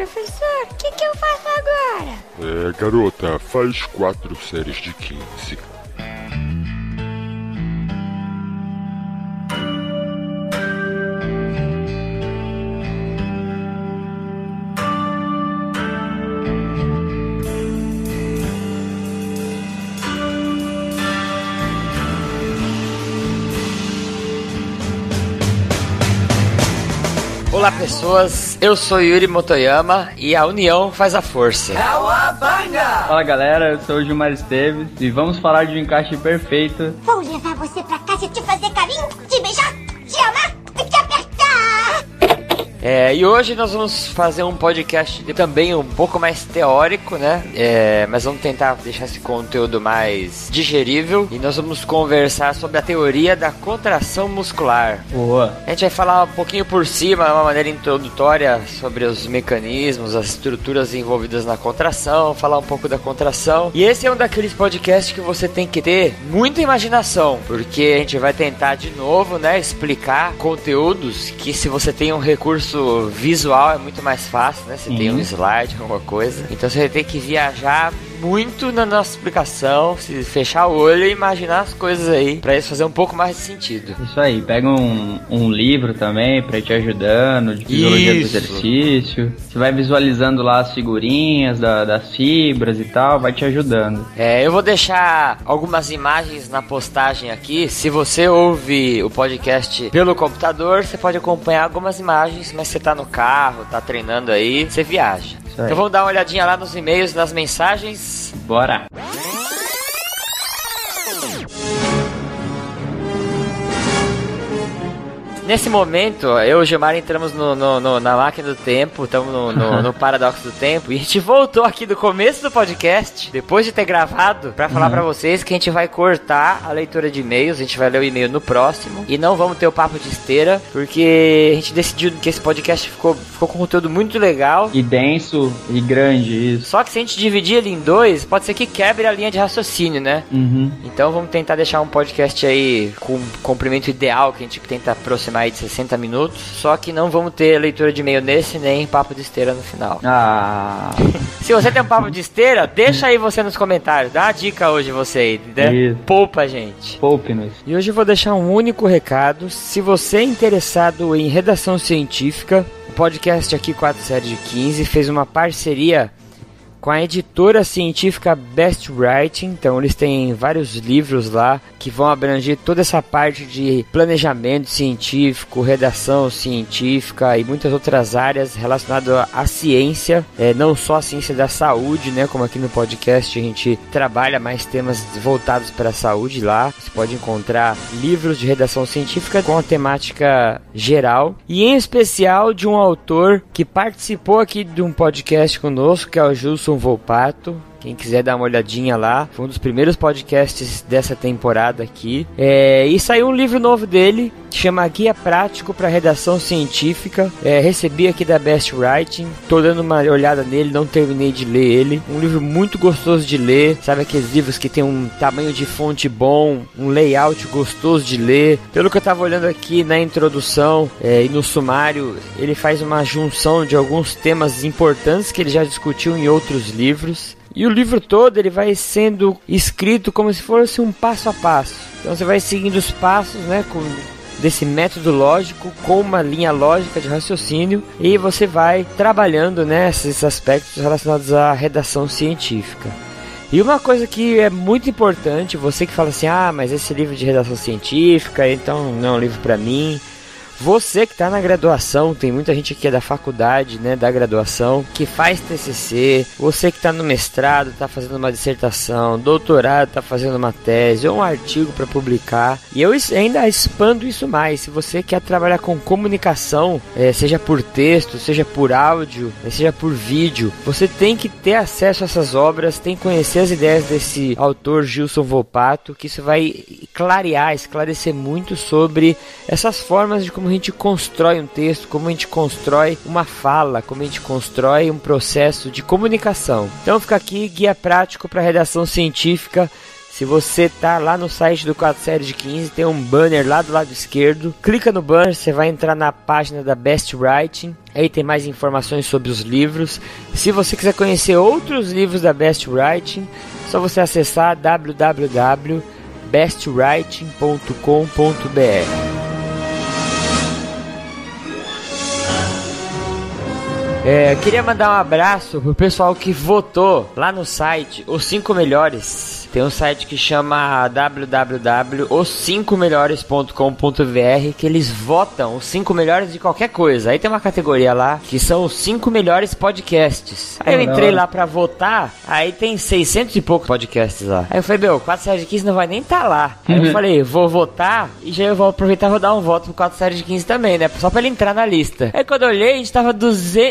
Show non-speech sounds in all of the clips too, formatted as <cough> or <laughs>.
Professor, o que, que eu faço agora? É, garota, faz quatro séries de 15. Pessoas, eu sou Yuri Motoyama e a união faz a força. Fala galera, eu sou o Gilmar Esteves e vamos falar de um encaixe perfeito. Vou É, e hoje nós vamos fazer um podcast de- também um pouco mais teórico, né? É, mas vamos tentar deixar esse conteúdo mais digerível e nós vamos conversar sobre a teoria da contração muscular. Boa. A gente vai falar um pouquinho por cima, de uma maneira introdutória, sobre os mecanismos, as estruturas envolvidas na contração, falar um pouco da contração. E esse é um daqueles podcasts que você tem que ter muita imaginação, porque a gente vai tentar de novo, né, explicar conteúdos que se você tem um recurso visual é muito mais fácil, né? Você tem Sim. um slide, alguma coisa. Então você vai ter que viajar muito na nossa explicação, se fechar o olho e imaginar as coisas aí, pra isso fazer um pouco mais de sentido. Isso aí, pega um, um livro também pra ir te ajudando, de fisiologia do Isso. exercício. Você vai visualizando lá as figurinhas da- das fibras e tal, vai te ajudando. É, eu vou deixar algumas imagens na postagem aqui. Se você ouve o podcast pelo computador, você pode acompanhar algumas imagens, mas você tá no carro, tá treinando aí, você viaja. Então vamos dar uma olhadinha lá nos e-mails, nas mensagens. Bora! Nesse momento, eu e o Gilmar entramos no, no- no- na máquina do tempo, estamos no, no- no <laughs> paradoxo do tempo, e a gente voltou aqui do começo do podcast, depois de ter gravado, pra falar pra vocês que a gente vai cortar a leitura de e-mails, a gente vai ler o e-mail no próximo, e não vamos ter o papo de esteira, porque a gente decidiu que esse podcast ficou, ficou com um conteúdo muito legal. E denso e grande isso. Só que se a gente dividir ele em dois, pode ser que quebre a linha de raciocínio, né? Uhum. Então vamos tentar deixar um podcast aí com um comprimento ideal, que a gente tenta aproximar aí de 60 minutos. Só que não vamos ter leitura de e-mail nesse, nem papo de esteira no final. Ah, <laughs> Se você tem um papo de esteira, deixa aí você nos comentários. Dá uma dica hoje você aí, né? Isso. Poupa, gente. poupe-nos. E hoje eu vou deixar um único recado. Se você é interessado em redação científica, o podcast aqui 4 série de 15 fez uma parceria com a editora científica Best Writing. Então eles têm vários livros lá que vão abranger toda essa parte de planejamento científico, redação científica e muitas outras áreas relacionadas à- ciência, é, não só a ciência da saúde, né? Como aqui no podcast a gente trabalha mais temas voltados para a saúde lá. Você pode encontrar livros de redação científica com a temática geral e em especial de um autor que participou aqui de um podcast conosco, que é o Gilson Volpato. Quem quiser dar uma olhadinha lá, foi um dos primeiros podcasts dessa temporada aqui. É, e saiu um livro novo dele, chama Guia Prático para Redação Científica. É, recebi aqui da Best Writing, tô dando uma olhada nele, não terminei de ler ele. Um livro muito gostoso de ler, sabe aqueles livros que tem um tamanho de fonte bom, um layout gostoso de ler. Pelo que eu tava olhando aqui na introdução é, e no sumário, ele faz uma junção de alguns temas importantes que ele já discutiu em outros livros. E o livro todo ele vai sendo escrito como se fosse um passo a passo. Então você vai seguindo os passos, né, com desse método lógico com uma linha lógica de raciocínio e você vai trabalhando né, esses aspectos relacionados à redação científica. E uma coisa que é muito importante, você que fala assim: "Ah, mas esse livro de redação científica, então não é um livro para mim". Você que está na graduação, tem muita gente aqui é da faculdade, né, da graduação, que faz TCC. Você que está no mestrado, está fazendo uma dissertação, doutorado, está fazendo uma tese ou um artigo para publicar. E eu ainda expando isso mais. Se você quer trabalhar com comunicação, eh, seja por texto, seja por áudio, eh, seja por vídeo, você tem que ter acesso a essas obras, tem que conhecer as ideias desse autor Gilson Volpato, que isso vai clarear, esclarecer muito sobre essas formas de como a gente constrói um texto, como a gente constrói uma fala, como a gente constrói um processo de comunicação. Então fica aqui guia prático para redação científica. Se você tá lá no site do 4 Série de 15, tem um banner lá do lado esquerdo. Clica no banner, você vai entrar na página da Best Writing. Aí tem mais informações sobre os livros. Se você quiser conhecer outros livros da Best Writing, só você acessar www.bestwriting.com.br. É, queria mandar um abraço pro pessoal que votou lá no site Os 5 Melhores tem um site que chama www.os5melhores.com.br que eles votam os 5 melhores de qualquer coisa. Aí tem uma categoria lá que são os 5 melhores podcasts. Aí eu entrei lá pra votar, aí tem 600 e poucos podcasts lá. Aí eu falei, meu, 4 séries de 15 não vai nem tá lá. Aí eu falei, vou votar e já eu vou aproveitar e vou dar um voto pro 4 séries de 15 também, né? Só pra ele entrar na lista. Aí quando eu olhei, a gente tava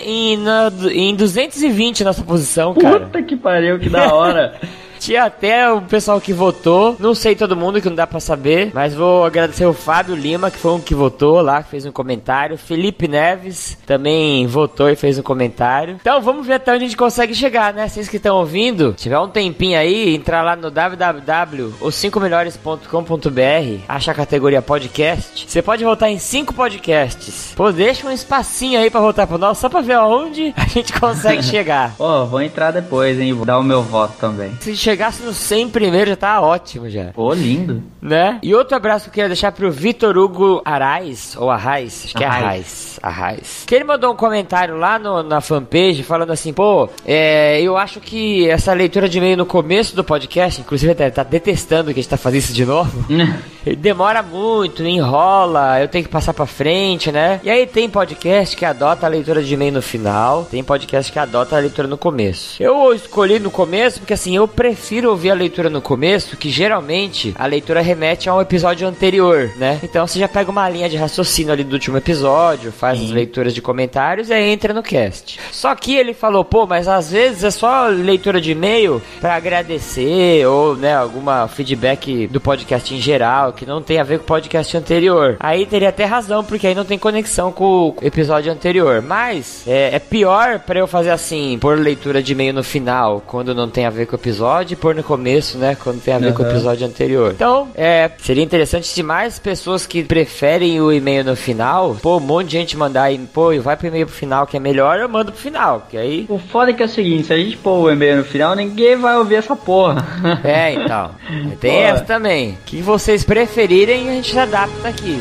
em, na, em 220 nossa posição, cara. Puta que pariu, que da hora. <laughs> Tinha até o pessoal que votou. Não sei todo mundo, que não dá pra saber. Mas vou agradecer o Fábio Lima, que foi um que votou lá, que fez um comentário. Felipe Neves também votou e fez um comentário. Então vamos ver até onde a gente consegue chegar, né? Vocês que estão ouvindo, tiver um tempinho aí, entrar lá no www.os5melhores.com.br, acha a categoria podcast. Você pode votar em 5 podcasts. Pô, deixa um espacinho aí pra votar pro nosso, só pra ver aonde a gente consegue <laughs> chegar. Pô, vou entrar depois, hein? Vou dar o meu voto também. Se chegasse no 100 primeiro já tá ótimo já. Pô, lindo. Né? E outro abraço que eu queria deixar pro Vitor Hugo Arais, ou Arrais, acho que é Arrais. Arrais. Que ele mandou um comentário lá no, na fanpage falando assim, pô, é, eu acho que essa leitura de e-mail no começo do podcast, inclusive ele tá detestando que a gente tá fazendo isso de novo. <laughs> demora muito, enrola, eu tenho que passar pra frente, né? E aí tem podcast que adota a leitura de e-mail no final, tem podcast que adota a leitura no começo. Eu escolhi no começo porque assim, eu prefiro prefiro ouvir a leitura no começo, que geralmente a leitura remete a um episódio anterior, né? Então você já pega uma linha de raciocínio ali do último episódio, faz Sim. as leituras de comentários e entra no cast. Só que ele falou, pô, mas às vezes é só leitura de e-mail para agradecer ou, né, alguma feedback do podcast em geral que não tem a ver com o podcast anterior. Aí teria até razão, porque aí não tem conexão com o episódio anterior. Mas é, é pior para eu fazer assim, por leitura de e-mail no final, quando não tem a ver com o episódio pode pôr no começo, né? Quando tem a ver uhum. com o episódio anterior. Então, é, seria interessante se mais pessoas que preferem o e-mail no final, pô, um monte de gente mandar, pô, vai pro e-mail pro final que é melhor, eu mando pro final, que aí... O foda é que é o seguinte, se a gente pôr o e-mail no final, ninguém vai ouvir essa porra. É, então. <laughs> Tem essa também. O que vocês preferirem, a gente adapta aqui.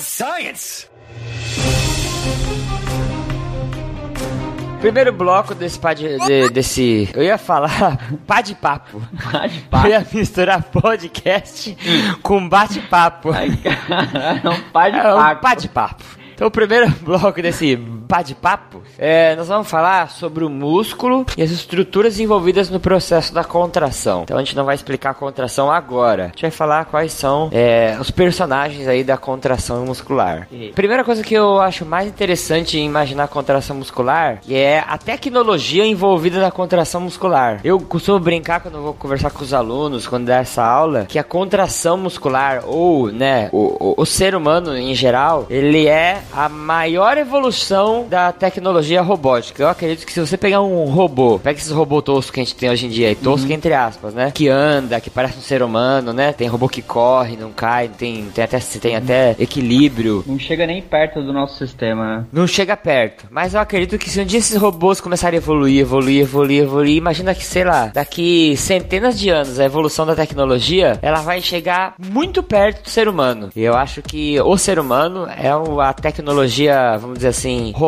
Science! Primeiro bloco desse pá de, de, desse. Eu ia falar <laughs> pá de papo. Pá de papo. Eu ia misturar podcast com bate-papo. É um pá de papo. É um pá de papo. Então, o primeiro <laughs> bloco desse bate-papo, é, nós vamos falar sobre o músculo e as estruturas envolvidas no processo da contração. Então, a gente não vai explicar a contração agora. A gente vai falar quais são é, os personagens aí da contração muscular. Primeira coisa que eu acho mais interessante em imaginar a contração muscular é a tecnologia envolvida na contração muscular. Eu costumo brincar quando eu vou conversar com os alunos, quando dá essa aula, que a contração muscular, ou, né, o, o, o ser humano em geral, ele é a maior evolução da tecnologia robótica. Eu acredito que se você pegar um robô, pega esses robôs toscos que a gente tem hoje em dia, tosco uhum. entre aspas, né? Que anda, que parece um ser humano, né? Tem robô que corre, não cai, tem, tem, até, tem uhum. até equilíbrio. Não chega nem perto do nosso sistema, né? Não chega perto. Mas eu acredito que se um dia esses robôs começarem a evoluir, evoluir, evoluir, evoluir, imagina que, sei lá, daqui centenas de anos a evolução da tecnologia, ela vai chegar muito perto do ser humano. E eu acho que o ser humano é a tecnologia tecnologia, vamos dizer assim, robótica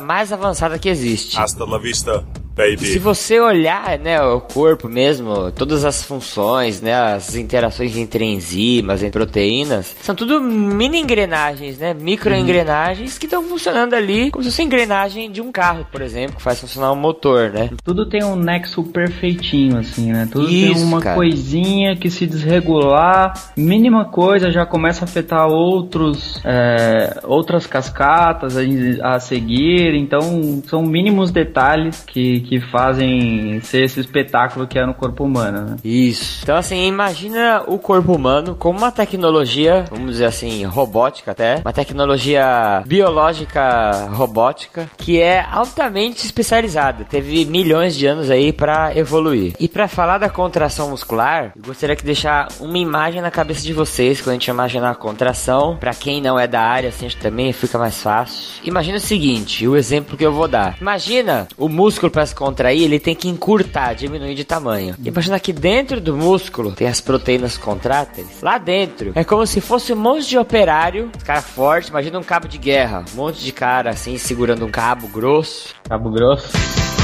mais avançada que existe. Hasta la vista, baby. Se você olhar, né, o corpo mesmo, todas as funções, né, as interações entre enzimas, entre proteínas, são tudo mini engrenagens, né, micro engrenagens que estão funcionando ali como se fosse engrenagem de um carro, por exemplo, que faz funcionar um motor, né? Tudo tem um nexo perfeitinho, assim, né? Tudo tem Isso, uma cara. coisinha que se desregular, mínima coisa já começa a afetar outros, é, outras cascatas a, a seguir. Então, são mínimos detalhes que, que fazem ser esse espetáculo que é no corpo humano, né? Isso. Então, assim, imagina o corpo humano como uma tecnologia, vamos dizer assim, robótica até, uma tecnologia biológica robótica que é altamente especializada. Teve milhões de anos aí pra evoluir. E pra falar da contração muscular, eu gostaria de deixar uma imagem na cabeça de vocês quando a gente imaginar a contração. Pra quem não é da área, assim, também fica mais fácil. Imagina o seguinte, o exemplo que eu vou dar. Imagina o músculo para se contrair, ele tem que encurtar, diminuir de tamanho. Imagina que dentro do músculo tem as proteínas contráteis. Lá dentro é como se fosse um monte de operário, cara forte, imagina um cabo de guerra, um monte de cara assim segurando um cabo grosso. Cabo Grosso.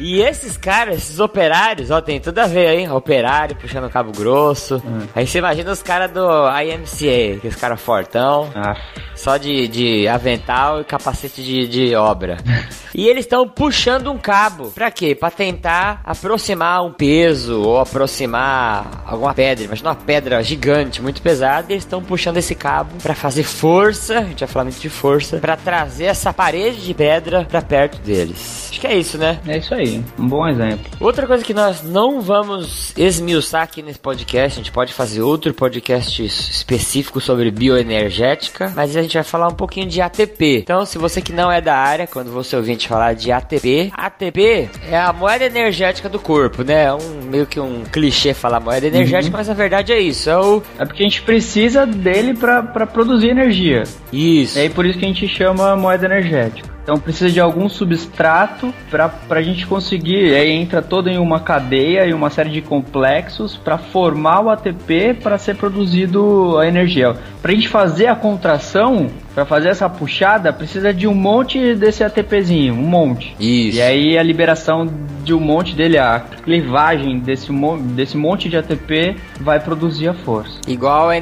E esses caras, esses operários, ó, tem tudo a ver aí. Operário puxando cabo grosso. Aí você imagina os caras do IMCA, aqueles caras fortão. Ah, Só de, de avental e capacete de, de obra. <laughs> e eles estão puxando um cabo. Pra quê? Pra tentar aproximar um peso ou aproximar alguma pedra. Imagina uma pedra gigante, muito pesada. E eles estão puxando esse cabo pra fazer força. A gente vai falar muito de força. Pra trazer essa parede de pedra pra perto deles. Acho que é isso, né? é isso aí. Um bom exemplo. Outra coisa que nós não vamos esmiuçar aqui nesse podcast, a gente pode fazer outro podcast específico sobre bioenergética, mas a gente vai falar um pouquinho de ATP. Então, se você que não é da área, quando você ouvir a gente falar de ATP, ATP é a moeda energética do corpo, né? É um meio que um clichê falar moeda energética, mas a verdade é isso, é o É porque a gente precisa dele pra produzir energia. isso. E aí por isso que a gente chama moeda energética. Então precisa de algum substrato para a gente conseguir. Aí entra todo em uma cadeia e uma série de complexos para formar o ATP para ser produzido a energia. Para a gente fazer a contração, para fazer essa puxada, precisa de um monte desse ATPzinho, um monte. Isso. E aí a liberação de um monte dele, a clivagem desse, mon desse monte de ATP vai produzir a força. Igual a.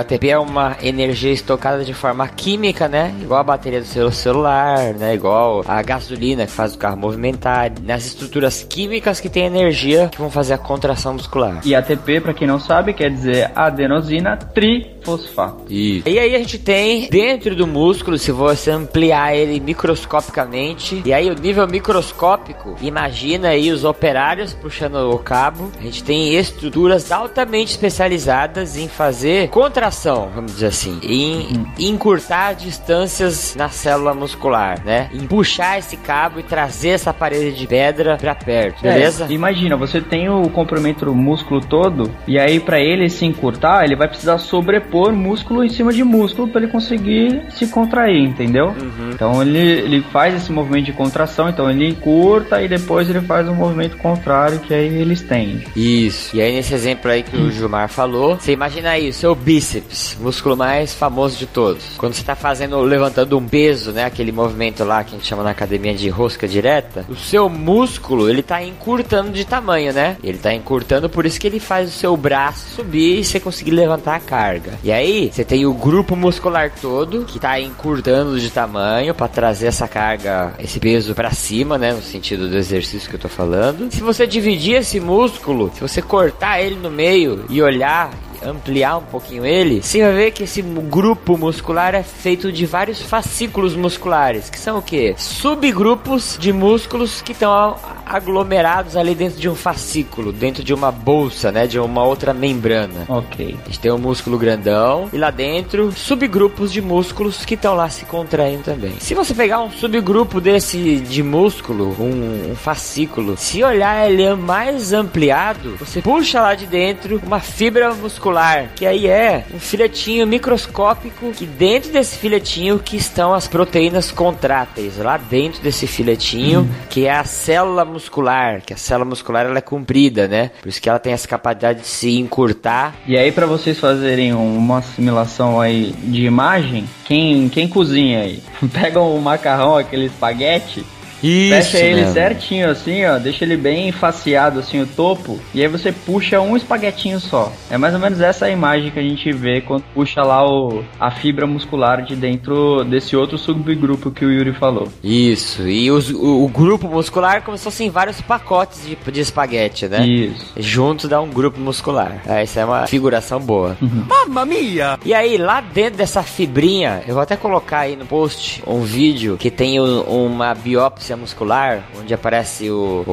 ATP é uma energia estocada de forma química, né? Igual a bateria do seu celular, né? Igual a gasolina que faz o carro movimentar. Nas estruturas químicas que tem energia que vão fazer a contração muscular. E ATP, para quem não sabe, quer dizer adenosina trifosfato. Isso. E aí a gente tem dentro do músculo, se você ampliar ele microscopicamente, e aí o nível microscópico, imagina aí os operários puxando o cabo. A gente tem estruturas altamente especializadas em fazer contração, vamos dizer assim, em encurtar distâncias na célula muscular, né? Em puxar esse cabo e trazer essa parede de pedra pra perto, beleza? É, imagina, você tem o comprimento do músculo todo, e aí para ele se encurtar, ele vai precisar sobrepor músculo em cima de músculo para ele conseguir se contrair, entendeu? Uhum. Então ele, ele faz esse movimento de contração, então ele encurta e depois ele faz um movimento contrário que aí ele estende. Isso. E aí nesse exemplo aí que o Gilmar falou, você imagina aí o seu bíceps, músculo mais famoso de todos. Quando você tá fazendo, levantando um peso, né, aquele movimento lá que a gente chama na academia de rosca direta, o seu músculo, ele tá encurtando de tamanho, né? Ele tá encurtando, por isso que ele faz o seu braço subir e você conseguir levantar a carga. E aí, você tem o grupo muscular todo que tá encurtando de tamanho para trazer essa carga, esse peso para cima, né, no sentido do exercício que eu tô falando. Se você dividir esse músculo, se você cortar ele no meio e olhar ampliar um pouquinho ele, você vai ver que esse grupo muscular é feito de vários fascículos musculares, que são o quê? Subgrupos de músculos que estão aglomerados ali dentro de um fascículo, dentro de uma bolsa, né, de uma outra membrana. Ok. A gente tem um músculo grandão e lá dentro subgrupos de músculos que estão lá se contraindo também. Se você pegar um subgrupo desse de músculo, um, um fascículo, se olhar ele é mais ampliado, você puxa lá de dentro uma fibra muscular, que aí é um filetinho microscópico que dentro desse filetinho que estão as proteínas contráteis, lá dentro desse filetinho, que é a célula muscular, que a célula muscular ela é comprida, né? Por isso que ela tem essa capacidade de se encurtar E aí para vocês fazerem uma assimilação aí de imagem, quem, quem cozinha aí? <laughs> Pega um macarrão, aquele espaguete, Isso Fecha ele mesmo. certinho assim, ó, deixa ele bem faceado assim o topo, e aí você puxa um espaguetinho só. É mais ou menos essa a imagem que a gente vê quando puxa lá o, a fibra muscular de dentro desse outro subgrupo que o Yuri falou. Isso, e os- o, o grupo muscular como se fossem vários pacotes de, de espaguete, né? Isso. Juntos dá um grupo muscular. É, Essa é uma figuração boa. Mamma mia! E aí, lá dentro dessa fibrinha, eu vou até colocar aí no post um vídeo que tem o- uma biópsia muscular, onde aparece o,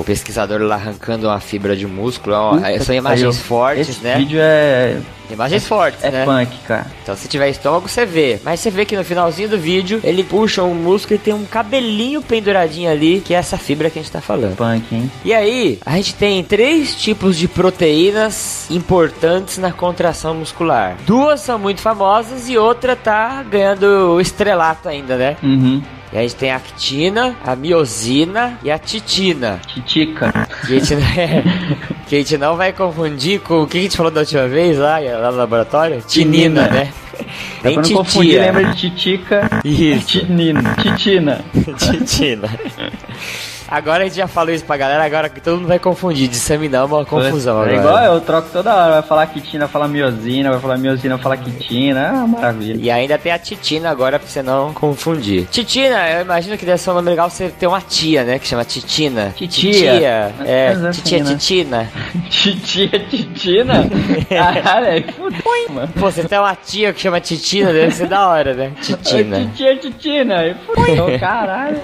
o pesquisador lá arrancando uma fibra de músculo. Ó, Puta são imagens fortes, Esse né? vídeo é, Imagens fortes, é né? punk, cara. Então, se tiver estômago, você vê. Mas você vê que no finalzinho do vídeo, ele puxa um músculo e tem um cabelinho penduradinho ali, que é essa fibra que a gente tá falando. Punk, hein? E aí, a gente tem três tipos de proteínas importantes na contração muscular. Duas são muito famosas e outra tá ganhando estrelato ainda, né? Uhum. E a gente tem a actina, a miosina e a titina. Titica. Que a gente, que a gente não vai confundir com o que a gente falou da última vez lá, lá no laboratório? Tinina, Tinina. né? Pra não confundir, lembra de titica e tinina. <laughs> Titina. Titina. <laughs> Agora a gente já falou isso pra galera, agora que todo mundo vai confundir. Disseminar uma confusão É igual eu troco toda hora. Vai falar quitina, fala miosina, vai falar miosina, fala quitina. Ah, maravilha. E ainda tem a Titina agora pra você não confundir. Titina, eu imagino que deve ser um nome legal você ter uma tia, né? Que chama Titina. Titia. Titia. É, Mas assim, titia né? Titina. <laughs> Titia, titina? Caralho, aí fudeu, <laughs> mano. Pô, você tem uma tia que chama Titina, deve ser da hora, né? Titina. Titia, titina. Aí fudeu, caralho.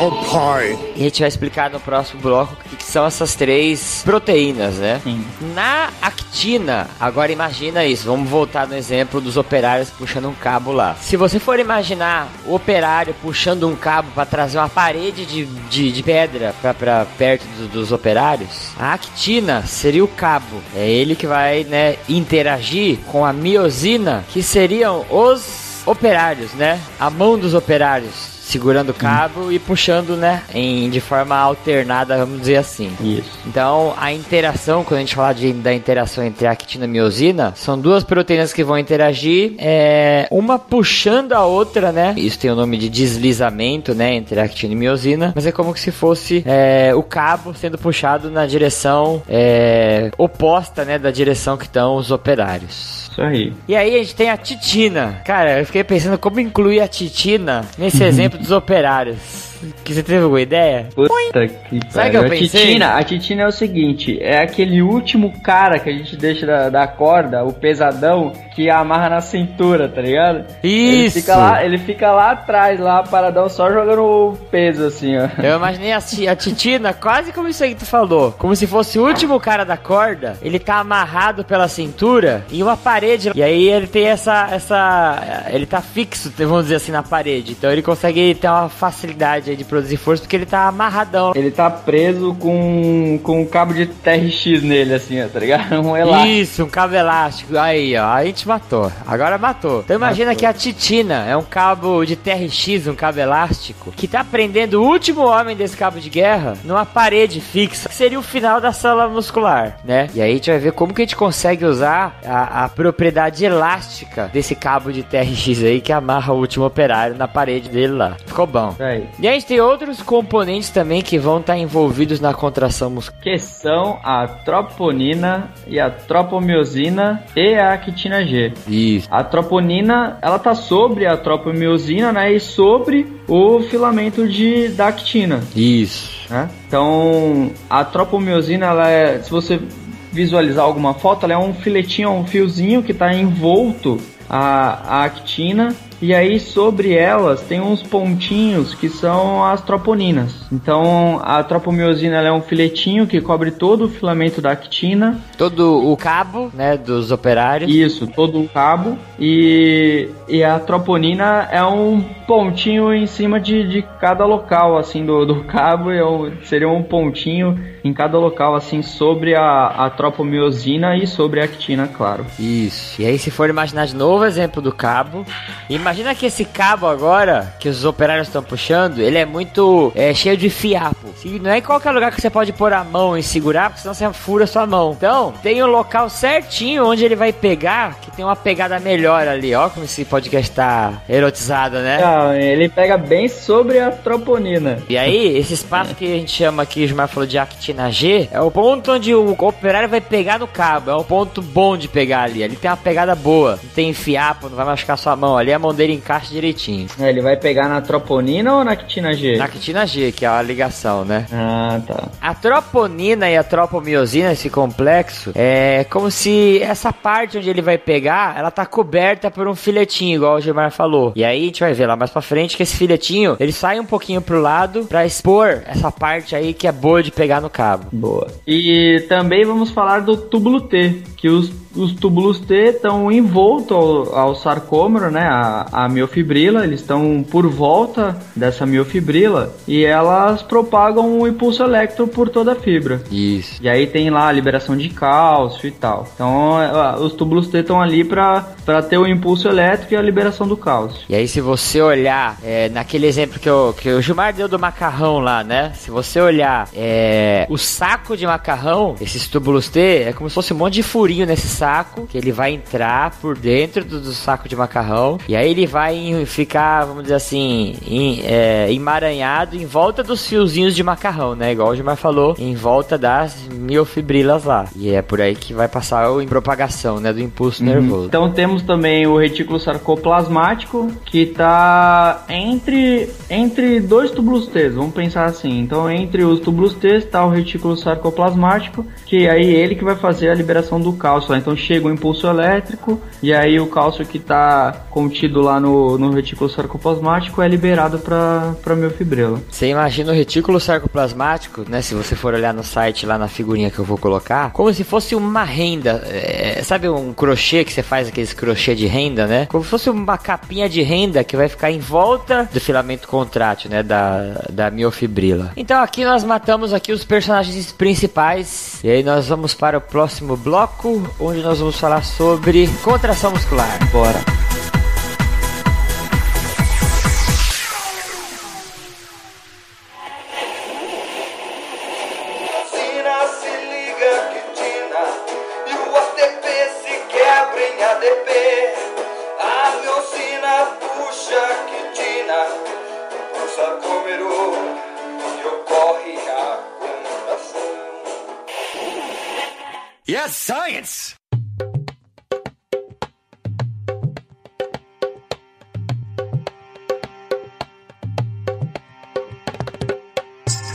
Oh, pai! E a gente vai explicar no próximo bloco o que, que são essas três proteínas, né? Sim. Na actina, agora imagina isso, vamos voltar no exemplo dos operários puxando um cabo lá. Se você for imaginar o operário puxando um cabo para trazer uma parede de, de, de pedra para perto do- dos operários, a actina seria o cabo. É ele que vai né, interagir com a miosina, que seriam os operários, né? A mão dos operários. Segurando o cabo e puxando, né? Em, de forma alternada, vamos dizer assim. Isso. Então, a interação, quando a gente fala de, da interação entre a actina e a miosina, são duas proteínas que vão interagir, é, uma puxando a outra, né? Isso tem o nome de deslizamento, né? Entre a actina e a miosina, mas é como se fosse é, o cabo sendo puxado na direção é, oposta, né? Da direção que estão os operários. Isso aí. E aí a gente tem a titina. Cara, eu fiquei pensando como incluir a titina nesse <laughs> exemplo dos operários. Que você teve alguma ideia? Puta que Sabe que eu pariu. A pensei? titina, a titina é o seguinte, é aquele último cara que a gente deixa da, da corda, o pesadão, que amarra na cintura, tá ligado? Ele Isso! fica lá, ele fica lá atrás, lá paradão, só jogando o peso assim, ó. Eu imaginei a, a Titina quase como isso aí que tu falou. Como se fosse o último cara da corda. Ele tá amarrado pela cintura em uma parede. E aí ele tem essa. essa ele tá fixo, vamos dizer assim, na parede. Então ele consegue ter uma facilidade aí de produzir força porque ele tá amarradão. Ele tá preso com, com um cabo de TRX nele, assim, ó, tá ligado? <laughs> Um elástico. Isso, um cabo elástico. Aí, ó. A gente matou. Agora matou. Então imagina Matou. que a Titina é um cabo de TRX, um cabo elástico, que tá prendendo o último homem desse cabo de guerra numa parede fixa, que seria o final da célula muscular, né? E aí a gente vai ver como que a gente consegue usar a, a propriedade elástica desse cabo de TRX aí que amarra o último operário na parede dele lá. Ficou bom. Aí. E a gente tem outros componentes também que vão estar envolvidos na contração muscular. Que são a troponina e a tropomiosina e a actina G. Isso. A troponina, ela tá sobre a tropomiosina, né? E sobre o filamento de, da actina, Isso. né? Então, a tropomiosina, ela é, se você visualizar alguma foto, ela é um filetinho, um fiozinho que tá envolto a, a actina e aí sobre elas tem uns pontinhos que são as troponinas. Então a tropomiosina é um filetinho que cobre todo o filamento da actina todo o cabo, né, dos operários. Isso, todo o cabo. E, e a troponina é um pontinho em cima de, de cada local, assim, do, do cabo. É um- seria um pontinho em cada local, assim, sobre a, a tropomiosina e sobre a actina, claro. Isso. E aí, se for imaginar de novo o exemplo do cabo, imagina que esse cabo agora, que os operários estão puxando, ele é muito é, cheio de fiapo. Se não é em qualquer lugar que você pode pôr a mão e segurar, porque senão você fura a sua mão. Então, tem um local certinho onde ele vai pegar, que tem uma pegada melhor ali. Ó, como esse podcast tá erotizado, né? Ah, ele pega bem sobre a troponina. E aí, esse espaço que a gente chama aqui, o Gilmar falou de actina G, é o ponto onde o operário vai pegar no cabo. É um ponto bom de pegar ali. Ali tem uma pegada boa. Não tem fiapo, não vai machucar sua mão. Ali a mão dele encaixa direitinho. É, ele vai pegar na troponina ou na actina G? Na actina G, que é a ligação, né? Ah, tá. A troponina e a tropomiosina, esse complexo, é como se essa parte onde ele vai pegar, ela tá coberta por um filetinho, igual o Gilmar falou. E aí a gente vai ver lá mais pra frente que esse filetinho, ele sai um pouquinho pro lado para expor essa parte aí que é boa de pegar no cabo. Boa. E também vamos falar do túbulo T, que os os túbulos T estão envoltos ao, ao sarcômero, né, a, a miofibrila, eles estão por volta dessa miofibrila e elas propagam o impulso elétrico por toda a fibra. Isso. E aí tem lá a liberação de cálcio e tal. Então os túbulos T estão ali para ter o impulso elétrico e a liberação do cálcio. E aí se você olhar é, naquele exemplo que, eu, que o Gilmar deu do macarrão lá, né? Se você olhar é, o saco de macarrão, esses túbulos T, é como se fosse um monte de furinho nesse saco saco, que ele vai entrar por dentro do, do saco de macarrão, e aí ele vai ficar, vamos dizer assim, em, é, emaranhado em volta dos fiozinhos de macarrão, né? Igual o Gilmar falou, em volta das miofibrilas lá. E é por aí que vai passar a propagação, né, do impulso uhum. nervoso. Então temos também o retículo sarcoplasmático, que tá entre, entre dois túbulos T, vamos pensar assim. Então entre os túbulos T está o retículo sarcoplasmático, que aí ele que vai fazer a liberação do cálcio. Então chega o impulso elétrico e aí o cálcio que está contido lá no, no retículo sarcoplasmático é liberado para a miofibrila. Você imagina o retículo sarcoplasmático, né? Se você for olhar no site lá na figurinha que eu vou colocar, como se fosse uma renda. É, sabe um crochê que você faz aqueles crochê de renda, né? Como se fosse uma capinha de renda que vai ficar em volta do filamento contrátil, né? Da, da miofibrila. Então aqui nós matamos aqui os personagens principais e aí nós vamos para o próximo bloco, onde nós vamos falar sobre contração muscular. Bora! Yes, science!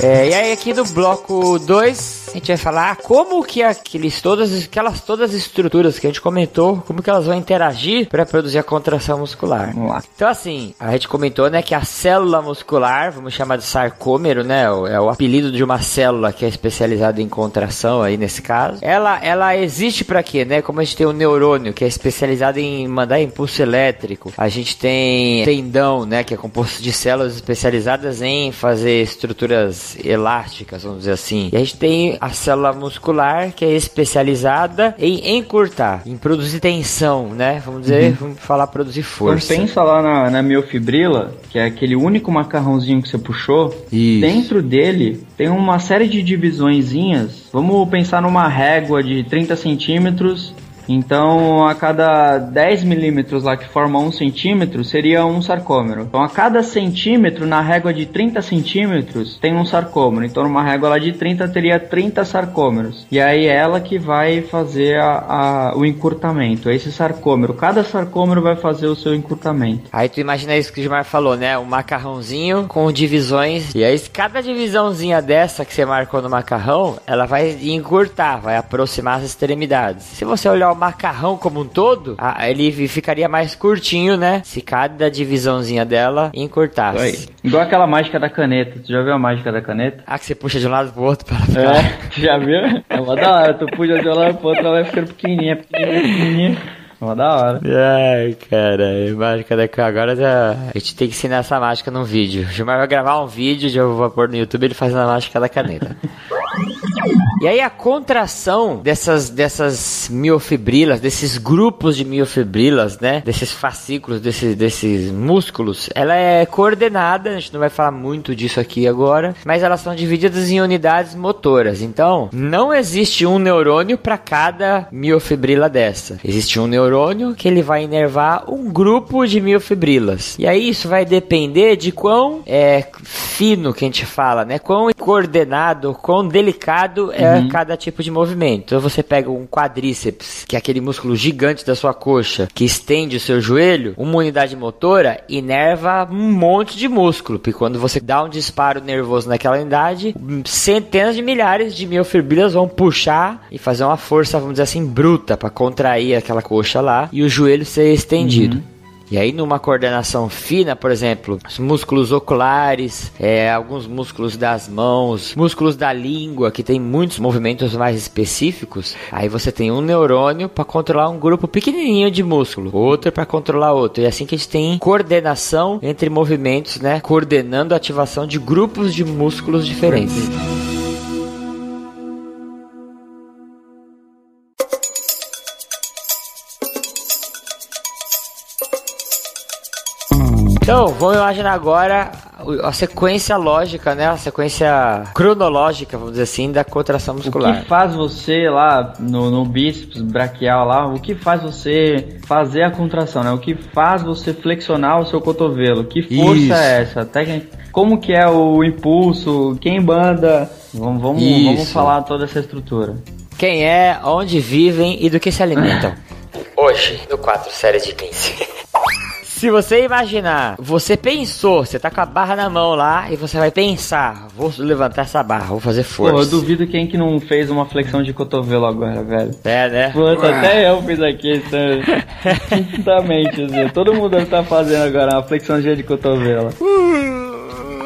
É, e aí aqui do bloco 2 a gente vai falar como que aqueles todas aquelas todas as estruturas que a gente comentou, como que elas vão interagir para produzir a contração muscular. Vamos lá. Então assim, a gente comentou, né, que a célula muscular, vamos chamar de sarcômero, né, é o apelido de uma célula que é especializada em contração aí nesse caso. Ela ela existe para quê, né? Como a gente tem o neurônio que é especializado em mandar impulso elétrico, a gente tem tendão, né, que é composto de células especializadas em fazer estruturas elásticas, vamos dizer assim. E a gente tem a célula muscular, que é especializada em encurtar, em produzir tensão, né? Vamos dizer, uhum. vamos falar produzir força. Então pensa lá na, na miofibrila, que é aquele único macarrãozinho que você puxou. Isso. Dentro dele tem uma série de divisõezinhas. Vamos pensar numa régua de 30 centímetros então, a cada 10 milímetros lá que forma 1 centímetro, seria um sarcômero. Então, a cada centímetro, na régua de 30 centímetros, tem um sarcômero. Então, numa régua lá de 30, teria 30 sarcômeros. E aí, ela que vai fazer a, a, o encurtamento. Esse sarcômero, cada sarcômero vai fazer o seu encurtamento. Aí, tu imagina isso que o Gilmar falou, né? Um macarrãozinho com divisões. E aí, cada divisãozinha dessa que você marcou no macarrão, ela vai encurtar, vai aproximar as extremidades. Se você olhar o macarrão como um todo, a, ele ficaria mais curtinho, né? Se cada divisãozinha dela encurtasse. Oi. Igual aquela mágica da caneta. Tu já viu a mágica da caneta? Ah, que você puxa de um lado pro outro para ficar. <laughs> É, já viu? É uma da hora. Tu puxa de um lado pro outro, ela vai ficando pequenininha, pequenininha, pequenininha. Uma da hora. Ai, cara, mágica da agora já... a gente tem que ensinar essa mágica num vídeo. O Gilmar vai gravar um vídeo, eu vou pôr no YouTube ele fazendo a mágica da caneta. <laughs> E aí a contração dessas, dessas miofibrilas, desses grupos de miofibrilas, né? Desses fascículos, desses, desses músculos, ela é coordenada, a gente não vai falar muito disso aqui agora, mas elas são divididas em unidades motoras. Então, não existe um neurônio para cada miofibrila dessa. Existe um neurônio que ele vai inervar um grupo de miofibrilas. E aí isso vai depender de quão é, fino que a gente fala, né? Quão coordenado, quão delicado é uhum. cada tipo de movimento. Então você pega um quadríceps, que é aquele músculo gigante da sua coxa, que estende o seu joelho, uma unidade motora inerva um monte de músculo, porque quando você dá um disparo nervoso naquela unidade, centenas de milhares de miofibrilas vão puxar e fazer uma força, vamos dizer assim, bruta para contrair aquela coxa lá e o joelho ser estendido. Uhum. E aí, numa coordenação fina, por exemplo, os músculos oculares, é, alguns músculos das mãos, músculos da língua, que tem muitos movimentos mais específicos, aí você tem um neurônio para controlar um grupo pequenininho de músculo, outro para controlar outro. E é assim que a gente tem coordenação entre movimentos, né? Coordenando a ativação de grupos de músculos diferentes. Então, vamos imaginar agora a sequência lógica, né? A sequência cronológica, vamos dizer assim, da contração muscular. O que faz você lá no, no bíceps braquial lá, o que faz você fazer a contração, né? O que faz você flexionar o seu cotovelo? Que força Isso. é essa? Até como que é o impulso? Quem banda? Vamos, vamos, vamos falar toda essa estrutura. Quem é, onde vivem e do que se alimentam. <laughs> Hoje, no 4 séries de 15. <laughs> Se você imaginar, você pensou, você tá com a barra na mão lá e você vai pensar, vou levantar essa barra, vou fazer força. Pô, eu duvido quem que não fez uma flexão de cotovelo agora, velho. É, né? Pô, até eu fiz aqui, <laughs> justamente, assim. Todo mundo tá fazendo agora uma flexão de cotovelo. Uh.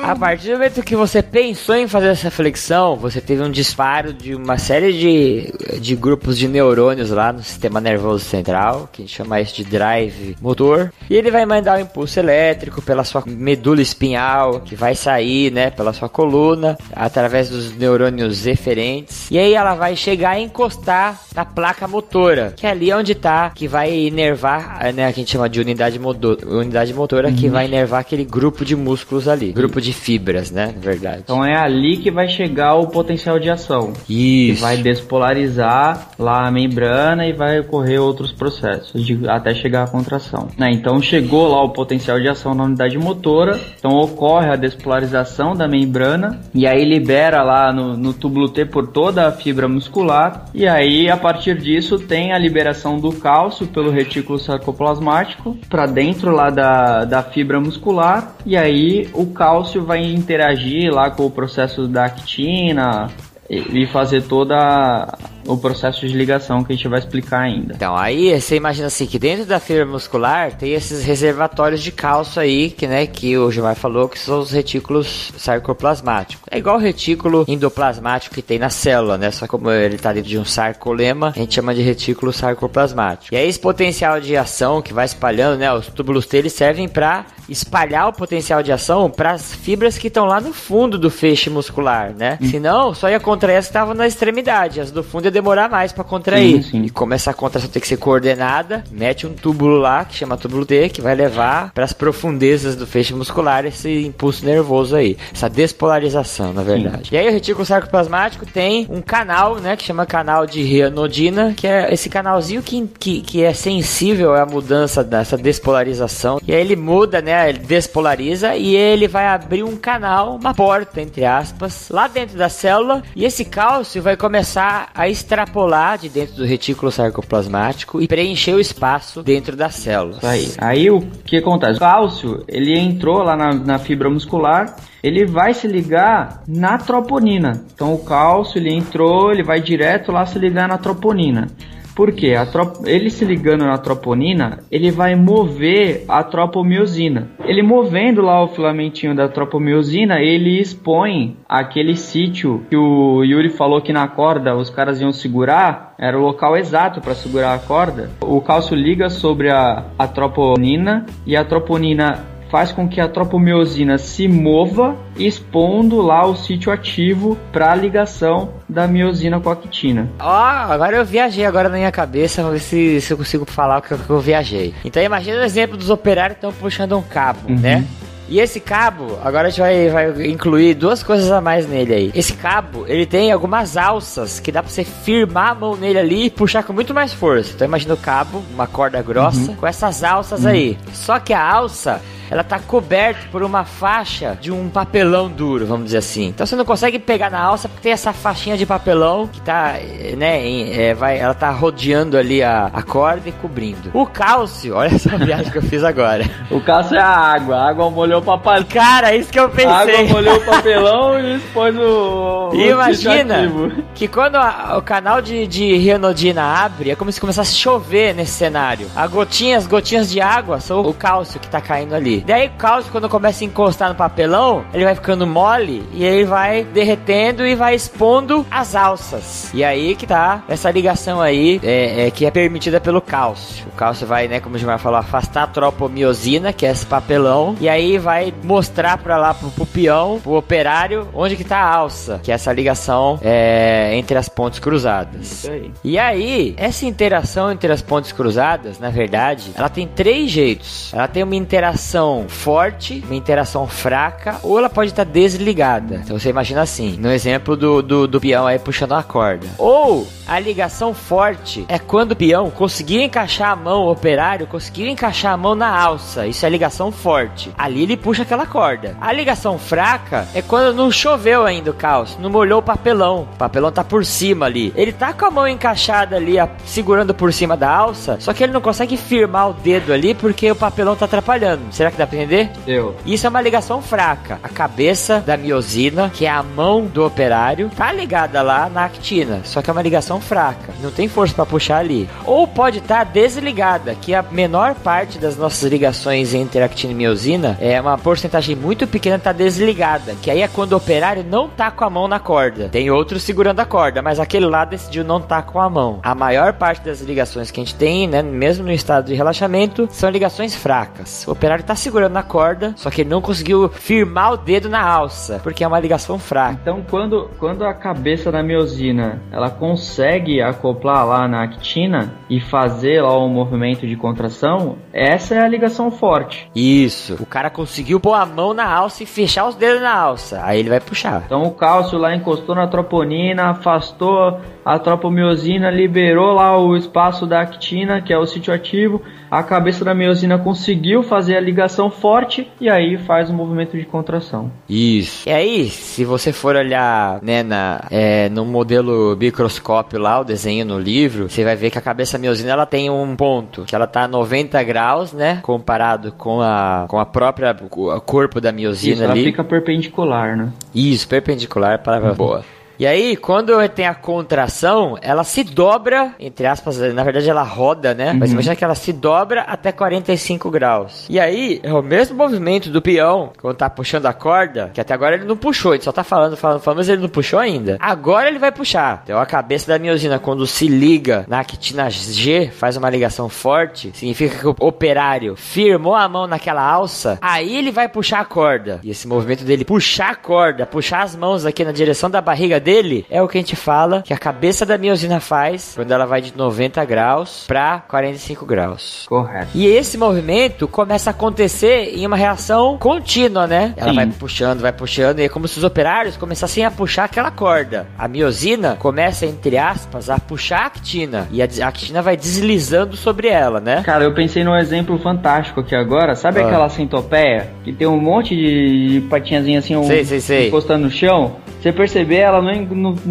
A partir do momento que você pensou em fazer essa flexão, você teve um disparo de uma série de, de grupos de neurônios lá no sistema nervoso central, que a gente chama isso de drive motor, e ele vai mandar um impulso elétrico pela sua medula espinhal, que vai sair, né, pela sua coluna, através dos neurônios eferentes, e aí ela vai chegar e encostar na placa motora, que é ali onde tá, que vai inervar, né, que a gente chama de unidade, motor, unidade motora, uhum. que vai inervar aquele grupo de músculos ali, grupo de fibras, né? Na verdade. Então é ali que vai chegar o potencial de ação. Isso. Que vai despolarizar lá a membrana e vai ocorrer outros processos de, até chegar à contração. Né? Então chegou lá o potencial de ação na unidade motora, então ocorre a despolarização da membrana e aí libera lá no, no túbulo T por toda a fibra muscular e aí a partir disso tem a liberação do cálcio pelo retículo sarcoplasmático para dentro lá da, da fibra muscular e aí o cálcio vai interagir lá com o processo da actina e fazer toda o processo de ligação que a gente vai explicar ainda. Então, aí você imagina assim que dentro da fibra muscular tem esses reservatórios de cálcio aí, que, né, que o Gilmar falou que são os retículos sarcoplasmáticos. É igual o retículo endoplasmático que tem na célula, né? Só como ele está dentro de um sarcolema, a gente chama de retículo sarcoplasmático. E aí esse potencial de ação que vai espalhando, né, os túbulos T eles servem para espalhar o potencial de ação para as fibras que estão lá no fundo do feixe muscular, né? Hum. Senão, só ia contrair as que estavam na extremidade, as do fundo demorar mais para contrair. Sim, sim. E como essa contração tem que ser coordenada, mete um túbulo lá, que chama túbulo T, que vai levar para as profundezas do feixe muscular esse impulso nervoso aí. Essa despolarização, na verdade. Sim. E aí o retículo sarcoplasmático tem um canal, né, que chama canal de rianodina, que é esse canalzinho que, que, que é sensível à mudança dessa despolarização. E aí ele muda, né, ele despolariza e ele vai abrir um canal, uma porta, entre aspas, lá dentro da célula. E esse cálcio vai começar a extrapolar de dentro do retículo sarcoplasmático e preencher o espaço dentro das células. Aí, aí o que acontece? O cálcio, ele entrou lá na, na fibra muscular ele vai se ligar na troponina. Então o cálcio ele entrou, ele vai direto lá se ligar na troponina. Porque a ele se ligando na troponina, ele vai mover a tropomiosina. Ele movendo lá o filamentinho da tropomiosina, ele expõe aquele sítio que o Yuri falou que na corda os caras iam segurar, era o local exato para segurar a corda. O cálcio liga sobre a, a troponina e a troponina faz com que a tropomiosina se mova, expondo lá o sítio ativo para a ligação da miosina com a actina. Ó, agora eu viajei agora na minha cabeça, vamos ver se, se eu consigo falar o que eu, que eu viajei. Então imagina o exemplo dos operários que estão puxando um cabo, Uhum. né? E esse cabo, agora a gente vai, vai incluir duas coisas a mais nele aí. Esse cabo, ele tem algumas alças que dá pra você firmar a mão nele ali e puxar com muito mais força. Então imagina o cabo, uma corda grossa, Uhum. com essas alças aí. Só que a alça, ela tá coberta por uma faixa de um papelão duro, vamos dizer assim. Então você não consegue pegar na alça porque tem essa faixinha de papelão que tá, eh, né, em- eh, vai, ela tá rodeando ali a, a corda e cobrindo. O cálcio, <laughs> olha essa viagem que eu fiz agora. O caso é a água. A água molhou o papel. Cara, isso que eu pensei. A água molhou o <laughs> papelão e expôs o. o E imagina que quando a- o canal de, de Rianodina abre, é como se começasse a chover nesse cenário. As gotinhas, gotinhas de água são o cálcio que tá caindo ali. Daí o cálcio, quando começa a encostar no papelão, ele vai ficando mole e ele vai derretendo e vai expondo as alças. E aí que tá essa ligação aí, é, é, que é permitida pelo cálcio. O cálcio vai, né, como o Gilmar falou, afastar a tropomiosina, que é esse papelão, e aí vai mostrar pra lá pro, pro peão, pro operário, onde que tá a alça, que é essa ligação é, entre as pontes cruzadas. Aí. E aí, essa interação entre as pontes cruzadas, na verdade, ela tem três jeitos. Ela tem uma interação forte, uma interação fraca, ou ela pode estar desligada. Então você imagina assim, no exemplo do, do, do peão aí puxando a corda. Ou a ligação forte é quando o peão conseguiu encaixar a mão, o operário conseguiu encaixar a mão na alça. Isso é ligação forte. Ali ele puxa aquela corda. A ligação fraca é quando não choveu ainda o caos, não molhou o papelão. O papelão tá por cima ali. Ele tá com a mão encaixada ali, segurando por cima da alça, só que ele não consegue firmar o dedo ali porque o papelão tá atrapalhando. Será que dá pra entender? Deu. Isso é uma ligação fraca. A cabeça da miosina, que é a mão do operário, tá ligada lá na actina, só que é uma ligação fraca. Não tem força pra puxar ali. Ou pode estar desligada, que a menor parte das nossas ligações entre actina e miosina é uma porcentagem muito pequena tá desligada, que aí é quando o operário não tá com a mão na corda. Tem outro segurando a corda, mas aquele lá decidiu não tá com a mão. A maior parte das ligações que a gente tem, né, mesmo no estado de relaxamento, são ligações fracas. O operário tá segurando na corda, só que ele não conseguiu firmar o dedo na alça, porque é uma ligação fraca. Então, quando, quando a cabeça da miosina ela consegue acoplar lá na actina e fazer lá o movimento de contração, essa é a ligação forte. Isso. O cara conseguiu pôr a mão na alça e fechar os dedos na alça. Aí ele vai puxar. Então, o cálcio lá encostou na troponina, afastou a tropomiosina, liberou lá o espaço da actina, que é o sítio ativo. A cabeça da miosina conseguiu fazer a ligação forte e aí faz o movimento de contração. Isso. E aí, se você for olhar, né, na, é, no modelo microscópio lá, o desenho no livro, você vai ver que a cabeça miosina ela tem um ponto, que ela tá a 90 graus, né, comparado com a, com a própria o corpo da miosina Isso, ela ali. fica perpendicular, né? Isso, perpendicular, palavra boa. E aí, quando tem a contração, ela se dobra, entre aspas, na verdade ela roda, né? Mas imagina que ela se dobra até 45 graus. E aí, é o mesmo movimento do peão, quando tá puxando a corda, que até agora ele não puxou, ele só tá falando, falando, falando, mas ele não puxou ainda. Agora ele vai puxar. Então a cabeça da miosina, quando se liga na actina G, faz uma ligação forte, significa que o operário firmou a mão naquela alça, aí ele vai puxar a corda. E esse movimento dele puxar a corda, puxar as mãos aqui na direção da barriga dele, é o que a gente fala que a cabeça da miosina faz quando ela vai de 90 graus para 45 graus. Correto. E esse movimento começa a acontecer em uma reação contínua, né? Ela Sim. vai puxando, vai puxando, e é como se os operários começassem a puxar aquela corda. A miosina começa, entre aspas, a puxar a actina. E a actina vai deslizando sobre ela, né? Cara, eu pensei num exemplo fantástico aqui agora. Sabe Ah. aquela centopeia que tem um monte de, patinhazinha assim, um, Sei, sei, sei. encostando no chão? Você perceber, elas não